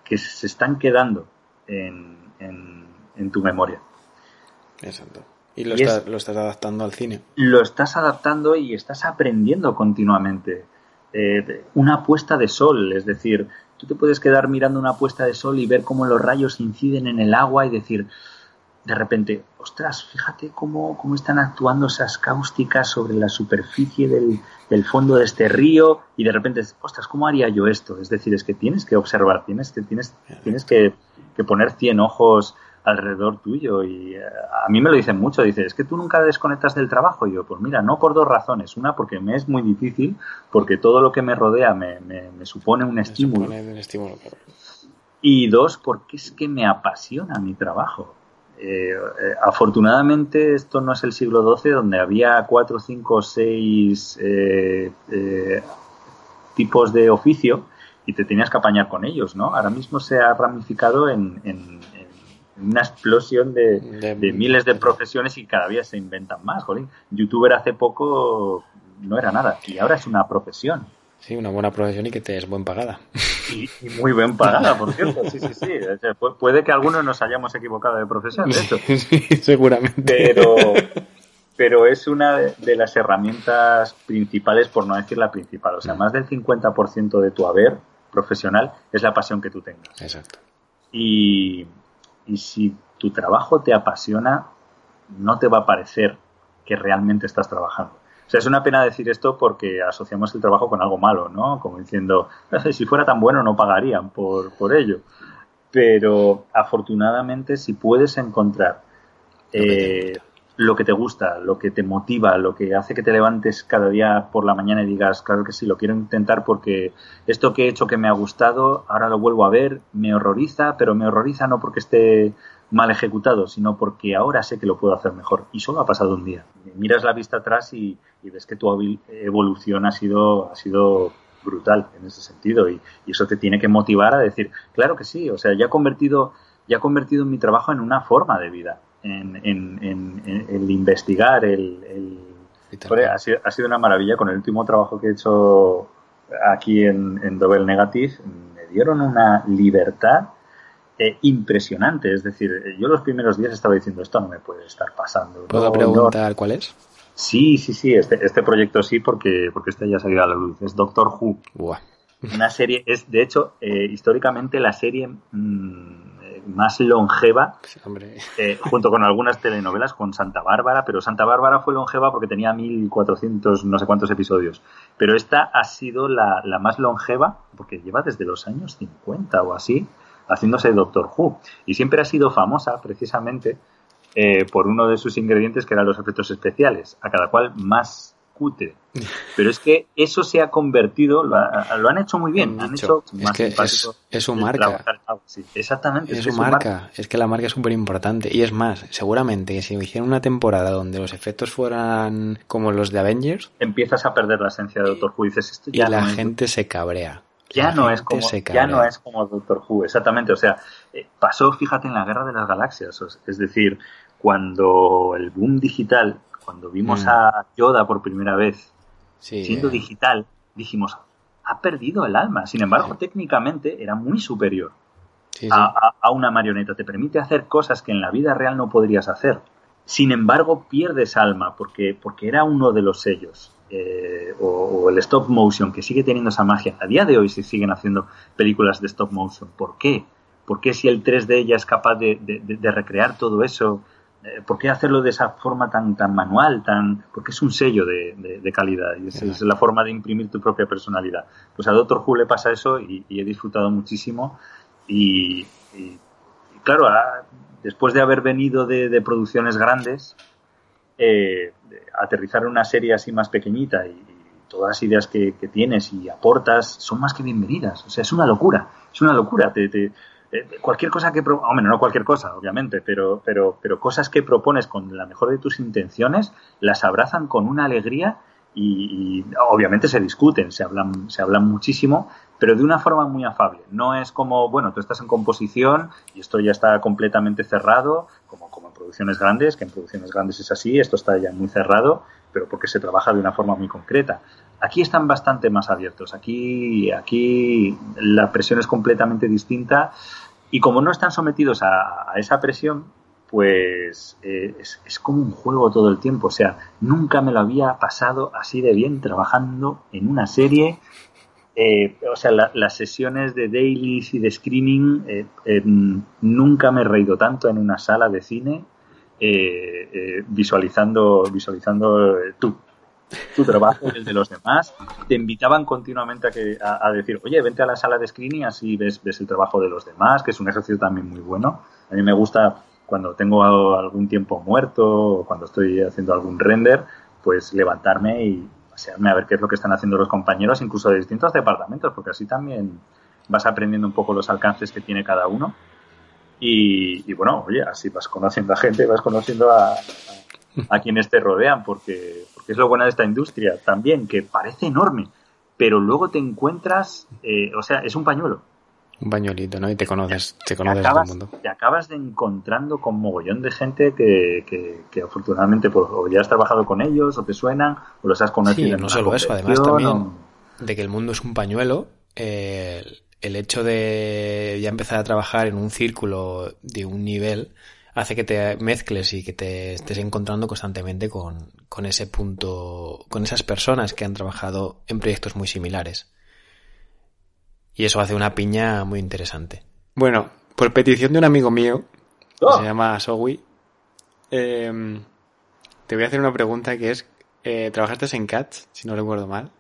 que se están quedando en, en, tu memoria. Exacto. Y, lo, estás adaptando al cine. Lo estás adaptando y estás aprendiendo continuamente. Eh, una puesta de sol, es decir, Tú te puedes quedar mirando una puesta de sol y ver cómo los rayos inciden en el agua y decir, de repente, ostras, fíjate cómo, cómo están actuando esas cáusticas sobre la superficie del, del, fondo de este río y de repente, ostras, ¿cómo haría yo esto? Es decir, es que tienes que observar, tienes que, tienes, tienes que, que poner 100 ojos alrededor tuyo y eh, a mí me lo dicen mucho, dice, es que tú nunca desconectas del trabajo y yo, pues mira, no por dos razones, una porque me es muy difícil, porque todo lo que me rodea me, me, me supone un estímulo. Supone un estímulo claro. Y dos, porque es que me apasiona mi trabajo. Eh, eh, afortunadamente esto no es el siglo XII donde había cuatro, cinco, seis eh, tipos de oficio y te tenías que apañar con ellos, ¿no? Ahora mismo se ha ramificado en, en una explosión de, de, de, miles de profesiones y cada día se inventan más, jolín. Youtuber hace poco no era nada y ahora es una profesión. Sí, una buena profesión y que te es buen pagada. Y, y muy bien pagada, por <laughs> cierto. Sí, sí, sí. O sea, puede que algunos nos hayamos equivocado de profesión, de hecho. <laughs> Sí, seguramente. Pero, pero es una de las herramientas principales, por no decir la principal. O sea, más del 50% de tu haber profesional es la pasión que tú tengas. Exacto. Y, y si tu trabajo te apasiona, no te va a parecer que realmente estás trabajando. O sea, es una pena decir esto porque asociamos el trabajo con algo malo, ¿no? Como diciendo, si fuera tan bueno no pagarían por, por ello. Pero afortunadamente si puedes encontrar eh, lo que te gusta, lo que te motiva, lo que hace que te levantes cada día por la mañana y digas, claro que sí, lo quiero intentar porque esto que he hecho que me ha gustado, ahora lo vuelvo a ver, me horroriza, pero me horroriza no porque esté mal ejecutado, sino porque ahora sé que lo puedo hacer mejor. Y solo ha pasado un día. Miras la vista atrás y, y ves que tu evolución ha sido, ha sido brutal en ese sentido y, y, eso te tiene que motivar a decir, claro que sí, o sea, ya he convertido, ya he convertido mi trabajo en una forma de vida, en, en, en, en el investigar, el, el ha, sido, ha sido una maravilla con el último trabajo que he hecho aquí en, en Double Negative, me dieron una libertad eh, impresionante. Es decir, yo los primeros días estaba diciendo, esto no me puede estar pasando. ¿Puedo no, preguntar no. cuál es? Sí, sí, sí, este, este proyecto sí, porque, porque este ya ha salido a la luz. Es Doctor Who. Buah. Una serie, es de hecho, eh, históricamente la serie mmm, más longeva, eh, junto con algunas telenovelas, con Santa Bárbara, pero Santa Bárbara fue longeva porque tenía 1400 no sé cuántos episodios. Pero esta ha sido la, la más longeva, porque lleva desde los años 50 o así, haciéndose Doctor Who. Y siempre ha sido famosa, precisamente, eh, por uno de sus ingredientes que eran los efectos especiales, a cada cual más cutre. Pero es que eso se ha convertido, lo, ha, lo han hecho muy bien, han hecho es más que es, es, su marca. Sí, exactamente. Es, es su, marca. marca. Es que la marca es súper importante. Y es más, seguramente que si hicieran una temporada donde los efectos fueran como los de Avengers, empiezas a perder la esencia de Doctor Who y dices esto ya y la no gente se cabrea ya no es como ya no es como Doctor Who exactamente o sea eh, pasó fíjate en la guerra de las galaxias es decir cuando el boom digital cuando vimos mm. a Yoda por primera vez sí, siendo eh. digital dijimos ha perdido el alma sin embargo sí. técnicamente era muy superior sí, a, a, a una marioneta te permite hacer cosas que en la vida real no podrías hacer sin embargo pierdes alma porque porque era uno de los sellos eh, o, o, el stop motion, que sigue teniendo esa magia. A día de hoy se siguen haciendo películas de stop motion. ¿Por qué? ¿Por qué si el 3D ya es capaz de, de, de recrear todo eso? Eh, ¿Por qué hacerlo de esa forma tan, tan manual? tan Porque es un sello de, calidad y es, es, la forma de imprimir tu propia personalidad. Pues a Doctor Who le pasa eso y, y he disfrutado muchísimo. Y, y claro, a, después de haber venido de, producciones grandes, eh, aterrizar en una serie así más pequeñita y, todas las ideas que, que, tienes y aportas son más que bienvenidas. O sea, es una locura, es una locura. Te, te, cualquier cosa que, pro... hombre, no cualquier cosa, obviamente, pero, pero, pero cosas que propones con la mejor de tus intenciones, las abrazan con una alegría y, y obviamente se discuten, se hablan, se hablan muchísimo, pero de una forma muy afable. No es como, bueno, tú estás en composición y esto ya está completamente cerrado, como, como en producciones grandes, que en producciones grandes es así, esto está ya muy cerrado, pero porque se trabaja de una forma muy concreta. Aquí están bastante más abiertos, aquí, aquí la presión es completamente distinta y como no están sometidos a, esa presión, pues eh, es, como un juego todo el tiempo. O sea, nunca me lo había pasado así de bien trabajando en una serie. Eh, o sea, las sesiones de dailies y de screening, eh, nunca me he reído tanto en una sala de cine visualizando, visualizando tú, tu trabajo y el de los demás. Te invitaban continuamente a, que, a, decir, oye, vente a la sala de screening así ves, ves el trabajo de los demás, que es un ejercicio también muy bueno. A mí me gusta cuando tengo algún tiempo muerto o cuando estoy haciendo algún render, pues levantarme y pasearme a ver qué es lo que están haciendo los compañeros, incluso de distintos departamentos, porque así también vas aprendiendo un poco los alcances que tiene cada uno. Y, bueno, oye, así vas conociendo a gente, vas conociendo a, a quienes te rodean, porque, es lo bueno de esta industria también, que parece enorme, pero luego te encuentras, eh, o sea, es un pañuelo. Un pañuelito, ¿no? Y te conoces, te, conoces todo el mundo. Te acabas de encontrando con mogollón de gente que, que, afortunadamente pues, o ya has trabajado con ellos, o te suenan, o los has conocido. Sí, no solo eso, además también de que el mundo es un pañuelo, eh, el hecho de ya empezar a trabajar en un círculo de un nivel hace que te mezcles y que te estés encontrando constantemente con, con ese punto, con esas personas que han trabajado en proyectos muy similares. Y eso hace una piña muy interesante. Bueno, por petición de un amigo mío, que oh. se llama Sowi, em, te voy a hacer una pregunta que es, eh, ¿trabajaste en Cats, si no recuerdo mal?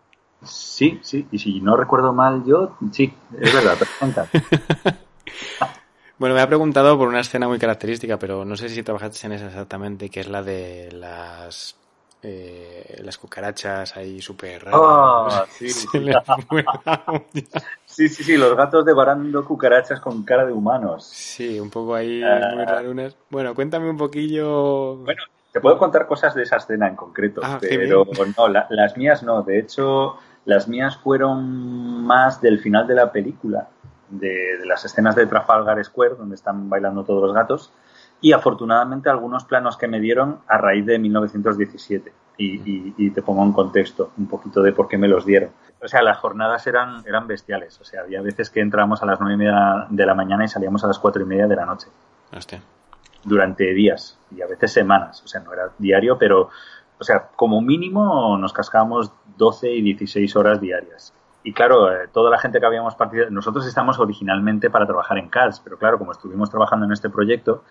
Sí, sí, y si no recuerdo mal yo, sí, es verdad, en Cats. <laughs> Bueno, me ha preguntado por una escena muy característica, pero no sé si trabajaste en esa exactamente, que es la de las eh, las cucarachas ahí súper raras. Ah, <laughs> sí, sí. sí, los gatos devorando cucarachas con cara de humanos. Sí, un poco ahí ah. muy rarunas. Bueno, cuéntame un poquillo. Bueno, te puedo contar cosas de esa escena en concreto, ah, pero no, las mías no. De hecho, las mías fueron más del final de la película de, las escenas de Trafalgar Square, donde están bailando todos los gatos, y afortunadamente algunos planos que me dieron a raíz de 1917. Y, te pongo en contexto un poquito de por qué me los dieron. O sea, las jornadas eran, eran bestiales. O sea, había veces que entrábamos a las nueve y media de la mañana y salíamos a las cuatro y media de la noche. Durante días y a veces semanas. O sea, no era diario, pero, o sea, como mínimo nos cascábamos 12 y 16 horas diarias y claro, eh, toda la gente que habíamos partido, nosotros estamos originalmente para trabajar en CALS, pero claro, como estuvimos trabajando en este proyecto,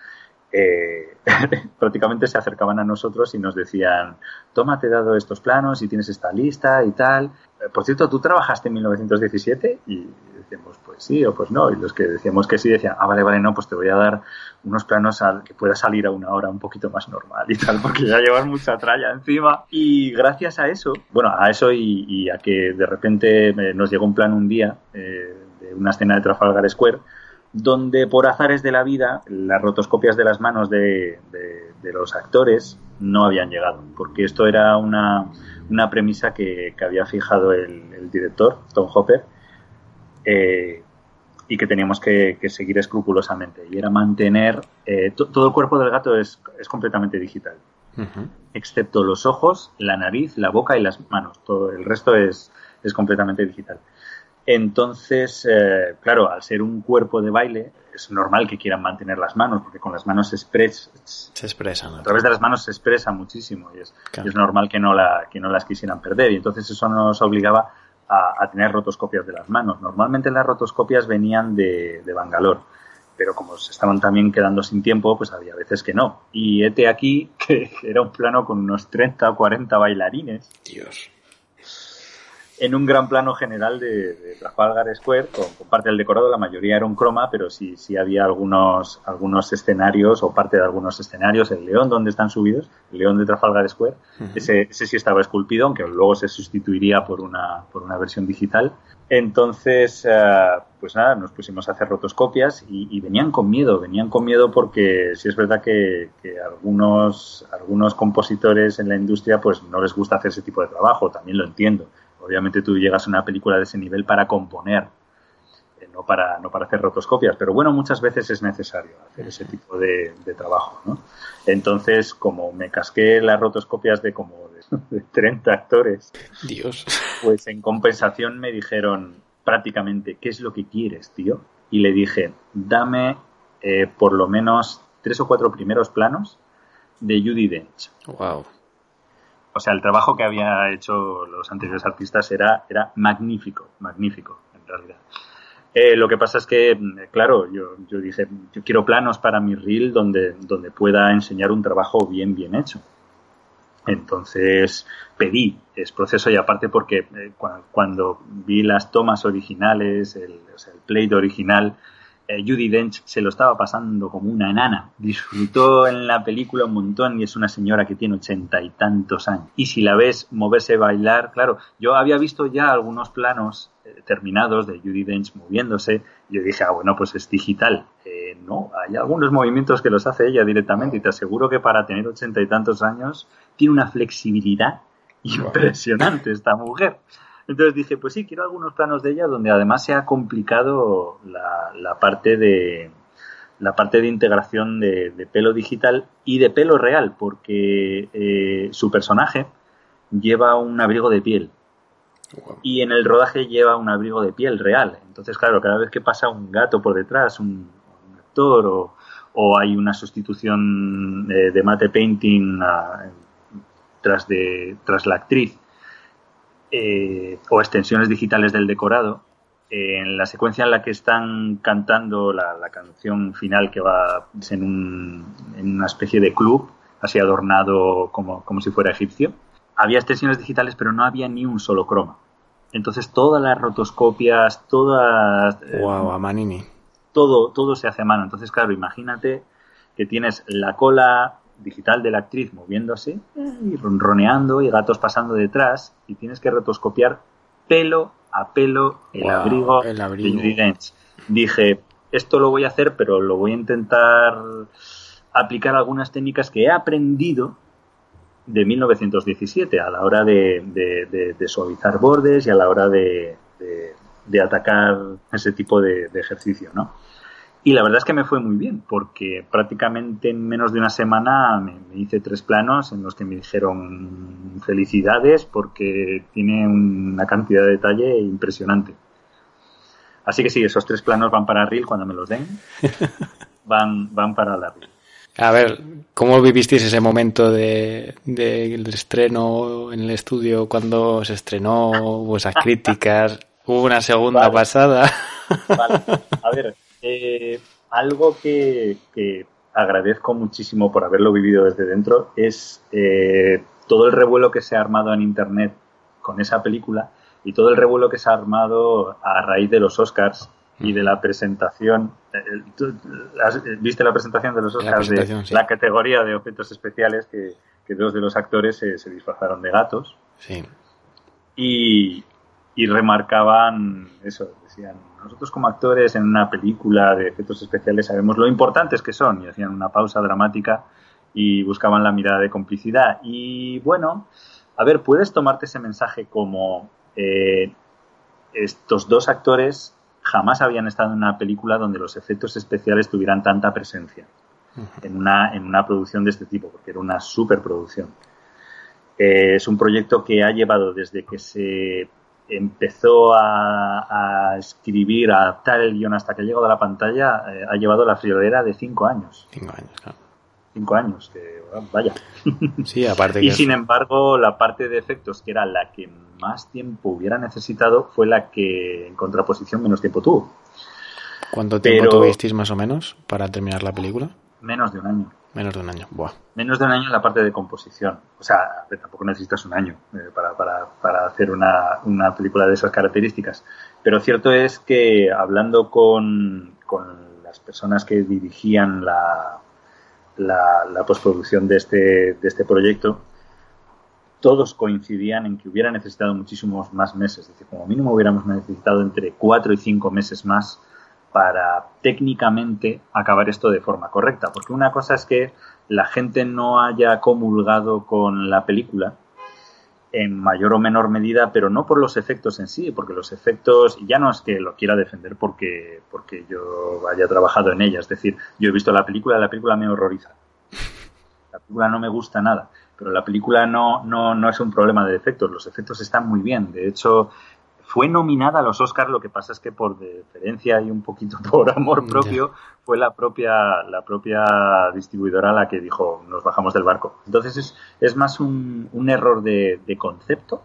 eh, <laughs> prácticamente se acercaban a nosotros y nos decían, toma, te he dado estos planos y tienes esta lista y tal. Eh, por cierto, ¿tú trabajaste en 1917? Y decíamos, pues sí o pues no. Y los que decíamos que sí decían, ah, vale, vale, no, pues te voy a dar unos planos que pueda salir a una hora un poquito más normal y tal, <laughs> porque ya llevas mucha tralla encima. Y gracias a eso, bueno, a eso y, a que de repente eh, nos llegó un plan un día de una escena de Trafalgar Square, donde por azares de la vida las rotoscopias de las manos de, los actores no habían llegado, porque esto era una, una premisa que, había fijado el, director, Tom Hopper, eh, y que teníamos que, seguir escrupulosamente, y era mantener... Eh, todo el cuerpo del gato es, es completamente digital, excepto los ojos, la nariz, la boca y las manos, todo el resto es, es completamente digital. Entonces, eh, claro, al ser un cuerpo de baile, es normal que quieran mantener las manos, porque con las manos se, expresa, se expresan. A través de las manos se expresa muchísimo y es, es normal que no, la, que no las quisieran perder. Y entonces eso nos obligaba a, tener rotoscopias de las manos. Normalmente las rotoscopias venían de, de Bangalore, pero como se estaban también quedando sin tiempo, pues había veces que no. Y este aquí, <laughs> que era un plano con unos 30 o 40 bailarines. Dios en un gran plano general de, Trafalgar Square, con, parte del decorado, la mayoría era un croma, pero sí, sí había algunos, algunos escenarios o parte de algunos escenarios, el león donde están subidos, el león de Trafalgar Square, ese, ese, sí estaba esculpido, aunque luego se sustituiría por una, por una versión digital. Entonces, eh, pues nada, nos pusimos a hacer rotoscopias y, venían con miedo, venían con miedo porque sí es verdad que, que, algunos, algunos compositores en la industria pues no les gusta hacer ese tipo de trabajo, también lo entiendo Obviamente tú llegas a una película de ese nivel para componer, eh, no, para, no para hacer rotoscopias, pero bueno, muchas veces es necesario hacer ese tipo de, trabajo, ¿no? Entonces, como me casqué las rotoscopias de como de, <laughs> 30 actores, Dios. pues en compensación me dijeron prácticamente, ¿qué es lo que quieres, tío? Y le dije, dame eh, por lo menos tres o cuatro primeros planos de Judy Dench. Wow o sea, el trabajo que había hecho los anteriores artistas era, era magnífico, magnífico, en realidad. Eh, lo que pasa es que, claro, yo, yo dije, yo quiero planos para mi reel donde, donde pueda enseñar un trabajo bien, bien hecho. Entonces pedí es proceso y aparte porque eh, cuando vi las tomas originales, el, o sea, el plate original, eh, Judy Dench se lo estaba pasando como una enana. Disfrutó en la película un montón y es una señora que tiene ochenta y tantos años. Y si la ves moverse, bailar, claro, yo había visto ya algunos planos eh, terminados de Judy Dench moviéndose. Y yo dije, ah, bueno, pues es digital. Eh, no, hay algunos movimientos que los hace ella directamente y te aseguro que para tener ochenta y tantos años tiene una flexibilidad impresionante esta mujer. Entonces dije, pues sí, quiero algunos planos de ella donde además se ha complicado la, parte de la parte de integración de, pelo digital y de pelo real, porque eh, su personaje lleva un abrigo de piel. Y en el rodaje lleva un abrigo de piel real. Entonces, claro, cada vez que pasa un gato por detrás, un, actor o, hay una sustitución de, mate painting tras, de, tras la actriz eh, o extensiones digitales del decorado, en la secuencia en la que están cantando la, canción final que va en, una especie de club, así adornado como, como, si fuera egipcio, había extensiones digitales pero no había ni un solo croma. Entonces todas las rotoscopias, todas... Wow, a Manini. Todo, todo se hace a mano. Entonces, claro, imagínate que tienes la cola digital de la actriz moviéndose y ronroneando y gatos pasando detrás y tienes que rotoscopiar pelo a pelo el abrigo, el abrigo. de Dije, esto lo voy a hacer, pero lo voy a intentar aplicar algunas técnicas que he aprendido de 1917 a la hora de, suavizar bordes y a la hora de, atacar ese tipo de, ejercicio, ¿no? Y la verdad es que me fue muy bien, porque prácticamente en menos de una semana me, hice tres planos en los que me dijeron felicidades porque tiene una cantidad de detalle impresionante. Así que sí, esos tres planos van para Reel cuando me los den. <laughs> Van, van para la Reel. A ver, ¿cómo vivisteis ese momento del de, estreno en el estudio cuando se estrenó? Hubo esas <laughs> críticas, hubo una segunda pasada. Vale. <laughs> A ver, eh, algo que, agradezco muchísimo por haberlo vivido desde dentro es eh, todo el revuelo que se ha armado en Internet con esa película y todo el revuelo que se ha armado a raíz de los Oscars y de la presentación. ¿Viste la presentación de los Oscars de la categoría de efectos especiales que, dos de los actores se, disfrazaron de gatos? Sí. Y, y remarcaban eso, decían, nosotros como actores en una película de efectos especiales sabemos lo importantes que son y hacían una pausa dramática y buscaban la mirada de complicidad. Y bueno, a ver, puedes tomarte ese mensaje como eh, estos dos actores jamás habían estado en una película donde los efectos especiales tuvieran tanta presencia en una, en una producción de este tipo, porque era una superproducción. Eh, es un proyecto que ha llevado desde que se empezó a, escribir, a adaptar el guion hasta que ha llegado a la pantalla, eh, ha llevado la friolera de cinco años. Cinco años, claro. Cinco años, que vaya. <laughs> Sí, aparte Y sin embargo, la parte de efectos, que era la que más tiempo hubiera necesitado, fue la que en contraposición menos tiempo tuvo. ¿Cuánto tiempo tuvisteis más o menos para terminar la película? Menos de un año. Menos de un año, Buah. Menos de un año en la parte de composición. O sea, tampoco necesitas un año eh, para, para, para, hacer una, una, película de esas características. Pero cierto es que hablando con, con las personas que dirigían la, la, la, postproducción de este, de este proyecto, todos coincidían en que hubiera necesitado muchísimos más meses. Es decir, como mínimo hubiéramos necesitado entre cuatro y cinco meses más para técnicamente acabar esto de forma correcta. Porque una cosa es que la gente no haya comulgado con la película en mayor o menor medida, pero no por los efectos en sí, porque los efectos, ya no es que lo quiera defender porque, porque yo haya trabajado en ella, es decir, yo he visto la película, la película me horroriza. La película no me gusta nada, pero la película no, no, no es un problema de efectos, los efectos están muy bien, de hecho fue nominada a los Oscars, lo que pasa es que por deferencia y un poquito <laughs> por amor propio, fue la propia, la propia distribuidora la que dijo, nos bajamos del barco. Entonces es, es más un, un error de, de concepto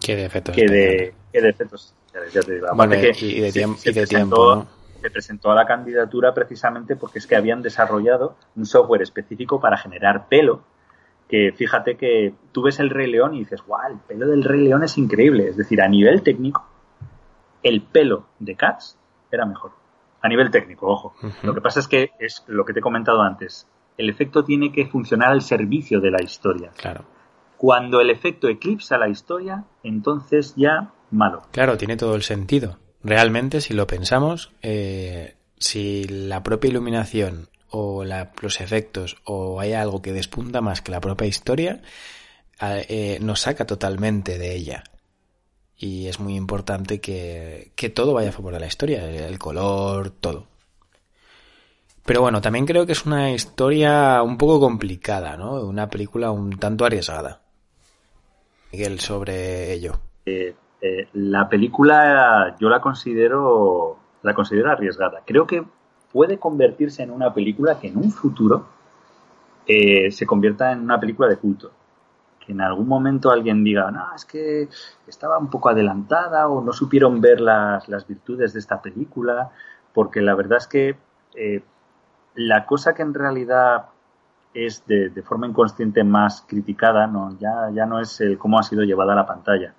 que de efectos. Que de, que de efectos. Ya te digo, Bueno, que y de, se- tiemp- se y de presentó- tiempo, ¿no? se presentó a la candidatura precisamente porque es que habían desarrollado un software específico para generar pelo. Que fíjate que tú ves el Rey León y dices, guau, el pelo del Rey León es increíble. Es decir, a nivel técnico, el pelo de Cats era mejor. A nivel técnico, ojo. Lo que pasa es que es lo que te he comentado antes. El efecto tiene que funcionar al servicio de la historia. Claro. Cuando el efecto eclipsa la historia, entonces ya malo. Claro, tiene todo el sentido. Realmente, si lo pensamos, eh, si la propia iluminación o la- los efectos o hay algo que despunta más que la propia historia, eh, nos saca totalmente de ella. Y es muy importante que, que todo vaya a favor de la historia, el color, todo. Pero bueno, también creo que es una historia un poco complicada, ¿no? Una película un tanto arriesgada. Miguel, sobre ello. Eh, eh, la película yo la considero la considero arriesgada. Creo que puede convertirse en una película que en un futuro eh, se convierta en una película de culto. Que en algún momento alguien diga, no, es que estaba un poco adelantada o no supieron ver las, las virtudes de esta película, porque la verdad es que eh, la cosa que en realidad es de, de forma inconsciente más criticada, no, ya, ya no es el cómo ha sido llevada a la pantalla,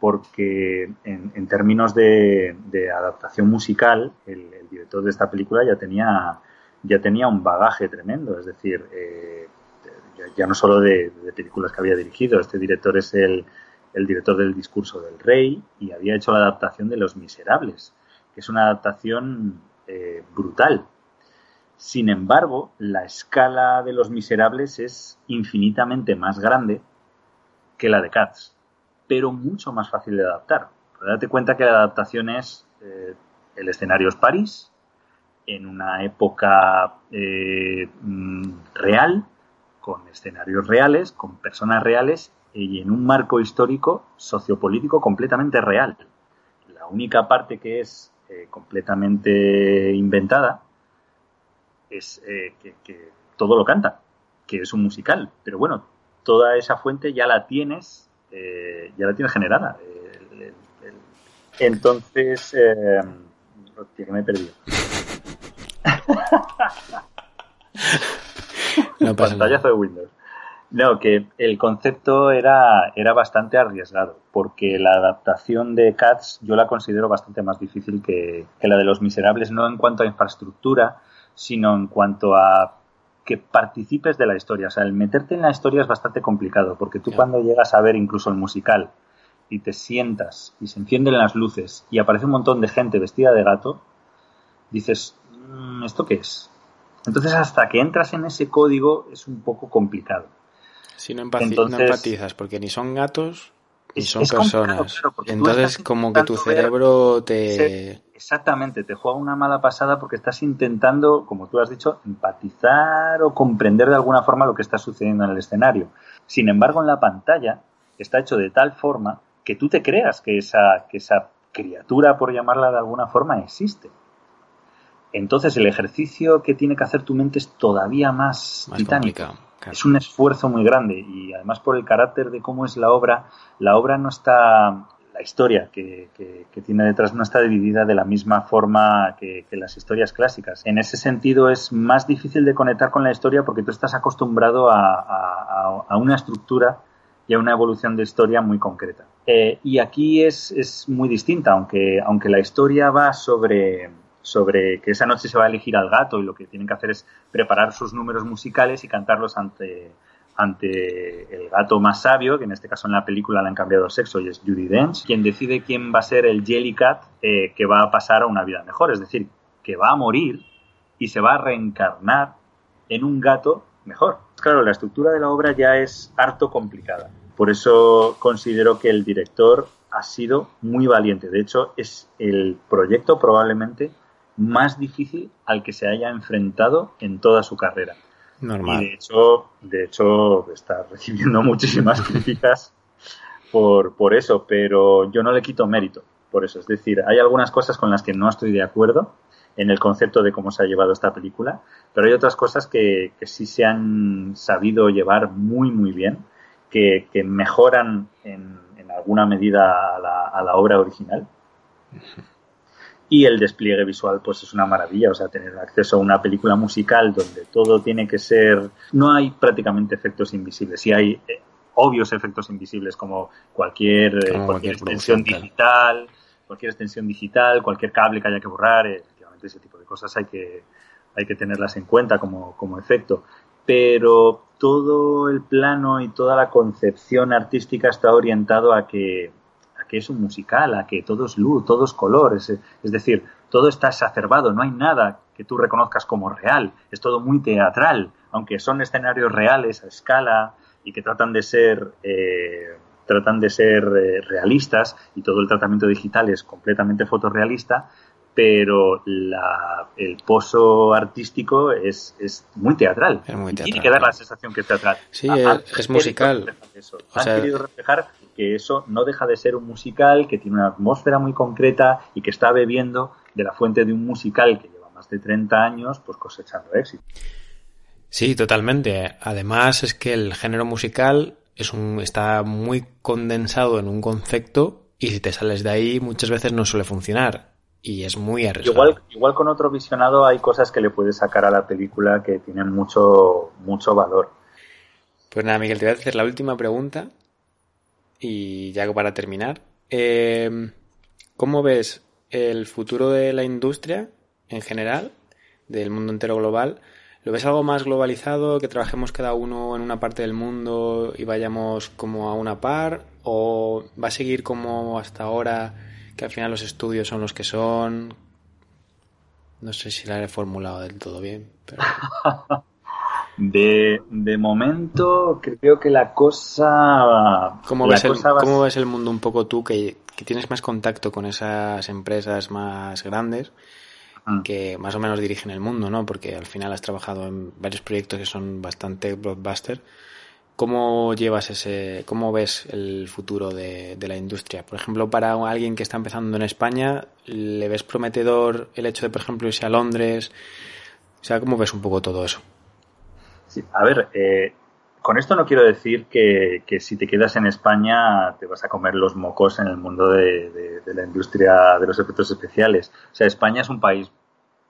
porque en, en términos de, adaptación musical, el, director de esta película ya tenía, ya tenía un bagaje tremendo, es decir, eh, ya, no solo de, películas que había dirigido, este director es el, el director del discurso del rey y había hecho la adaptación de Los Miserables, que es una adaptación eh, brutal. Sin embargo, la escala de Los Miserables es infinitamente más grande que la de Cats, pero mucho más fácil de adaptar. Pero date cuenta que la adaptación es eh, el escenario es París, en una época eh, mm, real, con escenarios reales, con personas reales y en un marco histórico sociopolítico completamente real. La única parte que es eh, completamente inventada es eh, que, que todo lo canta, que es un musical. Pero bueno, toda esa fuente ya la tienes, eh, ya la tienes generada. El- el- el- entonces, eh, hostia, que me he perdido. <laughs> No pasa nada. Pantallazo de Windows. No, que el concepto era, era bastante arriesgado, porque la adaptación de Cats yo la considero bastante más difícil que, que la de Los Miserables, no en cuanto a infraestructura, sino en cuanto a que participes de la historia. O sea, el meterte en la historia es bastante complicado, porque tú cuando llegas a ver incluso el musical y te sientas y se encienden las luces y aparece un montón de gente vestida de gato, dices, "Mm, ¿esto qué es? Entonces, hasta que entras en ese código es un poco complicado. Si no, empaci- Entonces- no empatizas, porque ni son gatos ni son personas. claro, Entonces, como que tu cerebro te... Exactamente, te juega una mala pasada porque estás intentando, como tú has dicho, empatizar o comprender de alguna forma lo que está sucediendo en el escenario. Sin embargo, en la pantalla está hecho de tal forma que tú te creas que esa, que esa criatura, por llamarla de alguna forma, existe. Entonces, el ejercicio que tiene que hacer tu mente es todavía más, Más titánico. claro. Es un esfuerzo muy grande y además por el carácter de cómo es la obra, la obra no está, la historia que, que- que tiene detrás no está dividida de la misma forma que, que las historias clásicas. En ese sentido es más difícil de conectar con la historia porque tú estás acostumbrado a, a- a- una estructura y a una evolución de historia muy concreta. Eh, y aquí es, es muy distinta, aunque, aunque la historia va sobre, sobre que esa noche se va a elegir al gato y lo que tienen que hacer es preparar sus números musicales y cantarlos ante, ante el gato más sabio, que en este caso en la película le han cambiado el sexo y es Judy Dench, quien decide quién va a ser el Jellycat eh, que va a pasar a una vida mejor, es decir, que va a morir y se va a reencarnar en un gato mejor. Claro, la estructura de la obra ya es harto complicada. Por eso considero que el director ha sido muy valiente. De hecho, es el proyecto probablemente más difícil al que se haya enfrentado en toda su carrera. Y Normal. de hecho, de hecho está recibiendo <laughs> muchísimas críticas por, por eso, pero yo no le quito mérito por eso. Es decir, hay algunas cosas con las que no estoy de acuerdo en el concepto de cómo se ha llevado esta película, pero hay otras cosas que, sí se han sabido llevar muy, muy bien, que, mejoran en, alguna medida a la, a la obra original. Y el despliegue visual, pues es una maravilla. O sea, tener acceso a una película musical donde todo tiene que ser. No hay prácticamente efectos invisibles. Sí hay eh, obvios efectos invisibles como cualquier, eh, cualquier, extensión digital, cualquier extensión digital, cualquier cable que haya que borrar. Eh, efectivamente, ese tipo de cosas hay que, hay que tenerlas en cuenta como, como efecto. Pero todo el plano y toda la concepción artística está orientado a que que es un musical, a que todo es luz, todo es color, es, decir, todo está exacerbado, no hay nada que tú reconozcas como real, es todo muy teatral, aunque son escenarios reales a escala y que tratan de ser eh, tratan de ser eh, realistas y todo el tratamiento digital es completamente fotorrealista, pero el pozo artístico es, es muy teatral. tiene que dar la sensación que es teatral. Sí, es, musical. Han querido reflejar que eso no deja de ser un musical, que tiene una atmósfera muy concreta y que está bebiendo de la fuente de un musical que lleva más de 30 años, pues cosechando éxito. Sí, totalmente. Además es que el género musical es un, está muy condensado en un concepto y si te sales de ahí muchas veces no suele funcionar y es muy arriesgado. Igual, igual con otro visionado hay cosas que le puedes sacar a la película que tienen mucho, mucho valor. Pues nada, Miguel, te voy a hacer la última pregunta y ya para terminar. Eh, ¿Cómo ves el futuro de la industria en general, del mundo entero global? ¿Lo ves algo más globalizado, que trabajemos cada uno en una parte del mundo y vayamos como a una par? ¿O va a seguir como hasta ahora, que al final los estudios son los que son? No sé si la he formulado del todo bien, pero... <laughs> De, de momento, creo que la cosa. ¿Cómo, ves, el, ¿cómo ves el mundo un poco tú que, tienes más contacto con esas empresas más grandes mm. que más o menos dirigen el mundo, ¿no? Porque al final has trabajado en varios proyectos que son bastante blockbuster. ¿Cómo llevas ese, cómo ves el futuro de, de, la industria? Por ejemplo, para alguien que está empezando en España, ¿le ves prometedor el hecho de, por ejemplo, irse a Londres? O sea, ¿cómo ves un poco todo eso? A ver, eh, con esto no quiero decir que, si te quedas en España te vas a comer los mocos en el mundo de, la industria de los efectos especiales. O sea, España es un país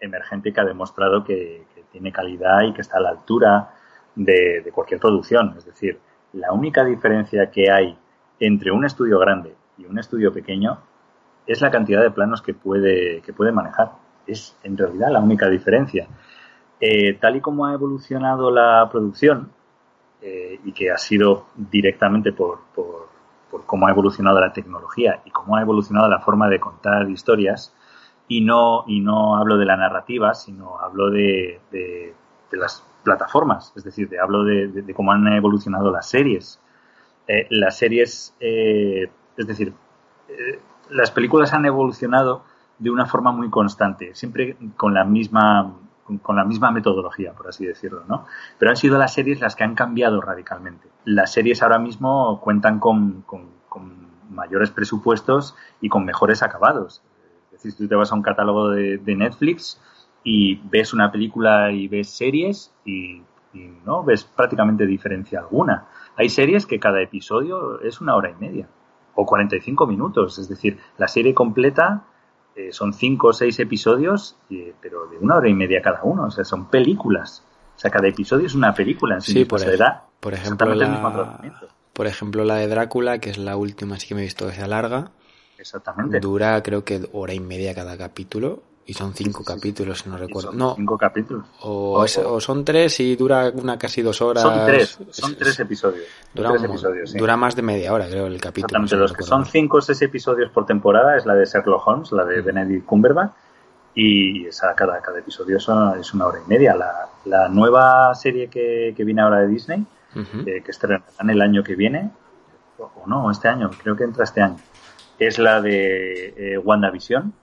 emergente que ha demostrado que, tiene calidad y que está a la altura de, cualquier producción. Es decir, la única diferencia que hay entre un estudio grande y un estudio pequeño es la cantidad de planos que puede, que puede manejar. Es en realidad la única diferencia. Eh, tal y como ha evolucionado la producción, eh, y que ha sido directamente por, por, cómo ha evolucionado la tecnología y cómo ha evolucionado la forma de contar historias, y no, y no hablo de la narrativa, sino hablo de, de, las plataformas, es decir, de, hablo de, cómo han evolucionado las series. Eh, las series, es decir, las películas han evolucionado de una forma muy constante, siempre con la misma con la misma metodología, por así decirlo, ¿no? Pero han sido las series las que han cambiado radicalmente. Las series ahora mismo cuentan con, mayores presupuestos y con mejores acabados. Es decir, tú te vas a un catálogo de, Netflix y ves una película y ves series y, no ves prácticamente diferencia alguna. Hay series que cada episodio es una hora y media o 45 minutos, es decir, la serie completa eh, son cinco o seis episodios, pero de una hora y media cada uno, o sea, son películas. O sea, cada episodio es una película en sí, por, por ejemplo, la, por ejemplo, la de Drácula, que es la última, sí que me he visto que sea larga. Exactamente. Dura, creo que hora y media cada capítulo. Y son cinco capítulos, si no recuerdo. no. Cinco capítulos. O, son tres y dura una casi dos horas. Son tres, son tres episodios. Dura, episodios, dura más de media hora, creo, el capítulo. Exactamente, los que son cinco o seis episodios por temporada es la de Sherlock Holmes, la de Benedict Cumberbatch. Y esa, cada, cada episodio es una, hora y media. La, la nueva serie que, que, viene ahora de Disney, eh, que estrenarán el año que viene, o no, este año, creo que entra este año, es la de eh, WandaVision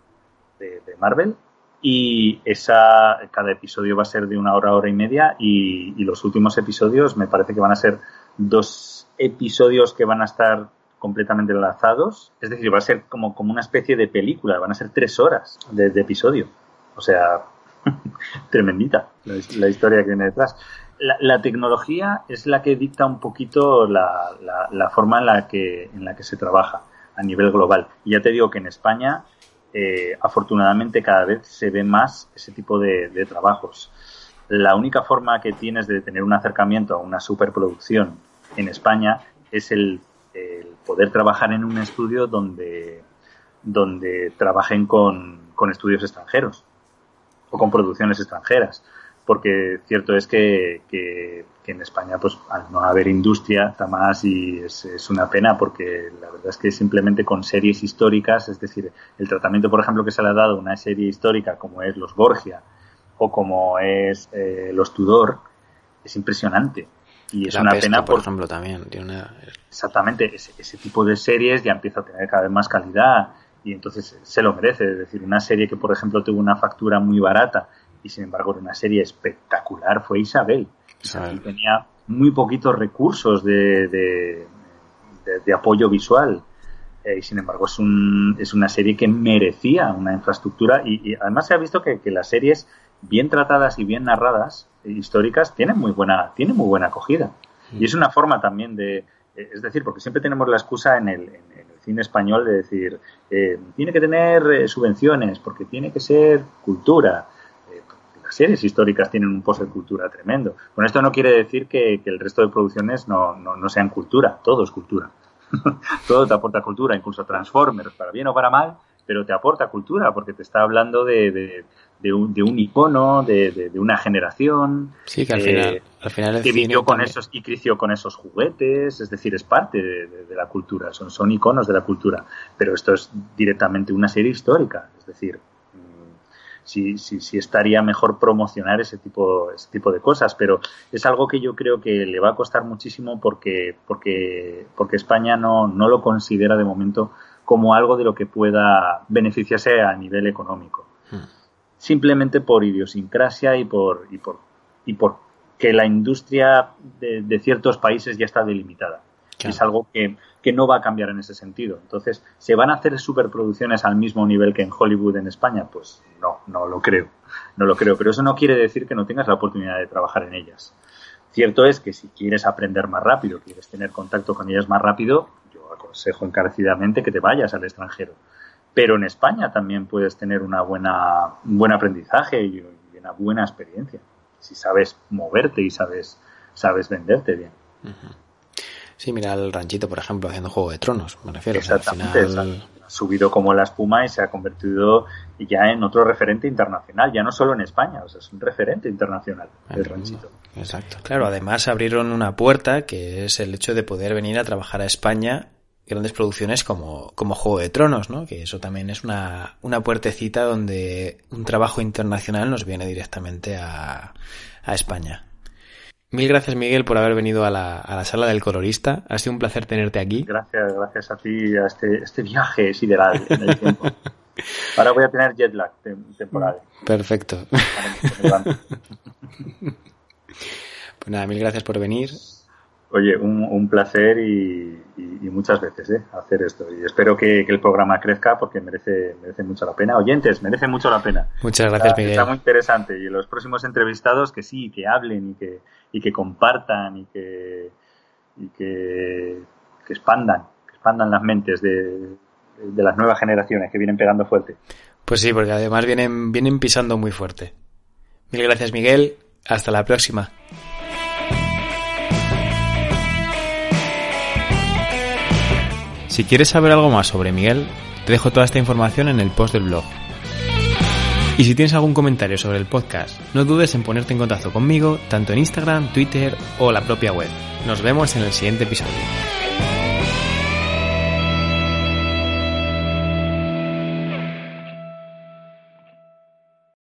de, Marvel y esa cada episodio va a ser de una hora hora y media y, los últimos episodios me parece que van a ser dos episodios que van a estar completamente enlazados. Es decir, va a ser como, como una especie de película, van a ser tres horas de, episodio. O sea, <laughs> tremendita la, historia que viene detrás. La, tecnología es la que dicta un poquito la, la, forma en la, que, en la que se trabaja a nivel global. Y ya te digo que en España, eh, afortunadamente, cada vez se ve más ese tipo de, trabajos. La única forma que tienes de tener un acercamiento a una superproducción en España es el, poder trabajar en un estudio donde, donde trabajen con, estudios extranjeros o con producciones extranjeras. Porque cierto es que, que, en España, pues al no haber industria, está más y es, es, una pena porque la verdad es que simplemente con series históricas, es decir, el tratamiento, por ejemplo, que se le ha dado a una serie histórica como es Los Borgia o como es eh, Los Tudor, es impresionante. Y es una pena, por, ejemplo, también. Exactamente, ese, tipo de series ya empieza a tener cada vez más calidad y entonces se lo merece. Es decir, una serie que, por ejemplo, tuvo una factura muy barata y, sin embargo, era una serie espectacular fue Isabel. Isabel. tenía muy poquitos recursos de, de, apoyo visual. Eh, y sin embargo, es, un, es una serie que merecía una infraestructura y, además se ha visto que, que las series bien tratadas y bien narradas, eh, históricas, tienen muy buena, tienen muy buena acogida. Y es una forma también de, eh, es decir, porque siempre tenemos la excusa en el, cine español de decir, eh, tiene que tener subvenciones, porque tiene que ser cultura. Series históricas tienen un pozo de cultura tremendo. Con esto no quiere decir que, el resto de producciones no, no, sean cultura, todo es cultura. <laughs> todo te aporta cultura, incluso Transformers, para bien o para mal, pero te aporta cultura porque te está hablando de, de un, de un icono, de, de, una generación. Sí, que al final, al final que vivió con esos y creció con esos juguetes, es decir, es parte de, la cultura, son, son iconos de la cultura. Pero esto es directamente una serie histórica, es decir, sí, sí, sí estaría mejor promocionar ese tipo, ese tipo de cosas, pero es algo que yo creo que le va a costar muchísimo porque, porque, porque España no, no lo considera de momento como algo de lo que pueda beneficiarse a nivel económico. Hmm simplemente por idiosincrasia y por, y por, y por que la industria de, ciertos países ya está delimitada. Es algo que, que, no va a cambiar en ese sentido. Entonces, ¿se van a hacer superproducciones al mismo nivel que en Hollywood en España? Pues no, no lo creo. No lo creo. Pero eso no quiere decir que no tengas la oportunidad de trabajar en ellas. Cierto es que si quieres aprender más rápido, quieres tener contacto con ellas más rápido, yo aconsejo encarecidamente que te vayas al extranjero pero en España también puedes tener una buena, un buen aprendizaje y una buena experiencia. Si sabes moverte y sabes, sabes venderte bien. Sí, mira el ranchito, por ejemplo, haciendo Juego de Tronos, me refiero. Exactamente, Ha subido como la espuma y se ha convertido ya en otro referente internacional, ya no solo en España, o sea, es un referente internacional el ranchito. Exacto. Claro, además abrieron una puerta que es el hecho de poder venir a trabajar a España grandes producciones como, como Juego de Tronos, ¿no? Que eso también es una, una puertecita donde un trabajo internacional nos viene directamente a, a España. Mil gracias, Miguel, por haber venido a la, a la, sala del colorista. Ha sido un placer tenerte aquí. Gracias, gracias a ti, a este, este viaje sideral en el tiempo. <laughs> Ahora voy a tener jet lag temporal. Perfecto. <laughs> pues nada, mil gracias por venir. Oye, un, placer y, muchas veces ¿eh? hacer esto. Y espero que, el programa crezca porque merece, merece mucho la pena. Oyentes, merece mucho la pena. Muchas gracias, Miguel. Está muy interesante. Y los próximos entrevistados que sí, que hablen y que, y que compartan y que, y que, expandan, que expandan las mentes de, de las nuevas generaciones que vienen pegando fuerte. Pues sí, porque además vienen, vienen pisando muy fuerte. Mil gracias, Miguel. Hasta la próxima. Si quieres saber algo más sobre Miguel, te dejo toda esta información en el post del blog. Y si tienes algún comentario sobre el podcast, no dudes en ponerte en contacto conmigo, tanto en Instagram, Twitter o la propia web. Nos vemos en el siguiente episodio.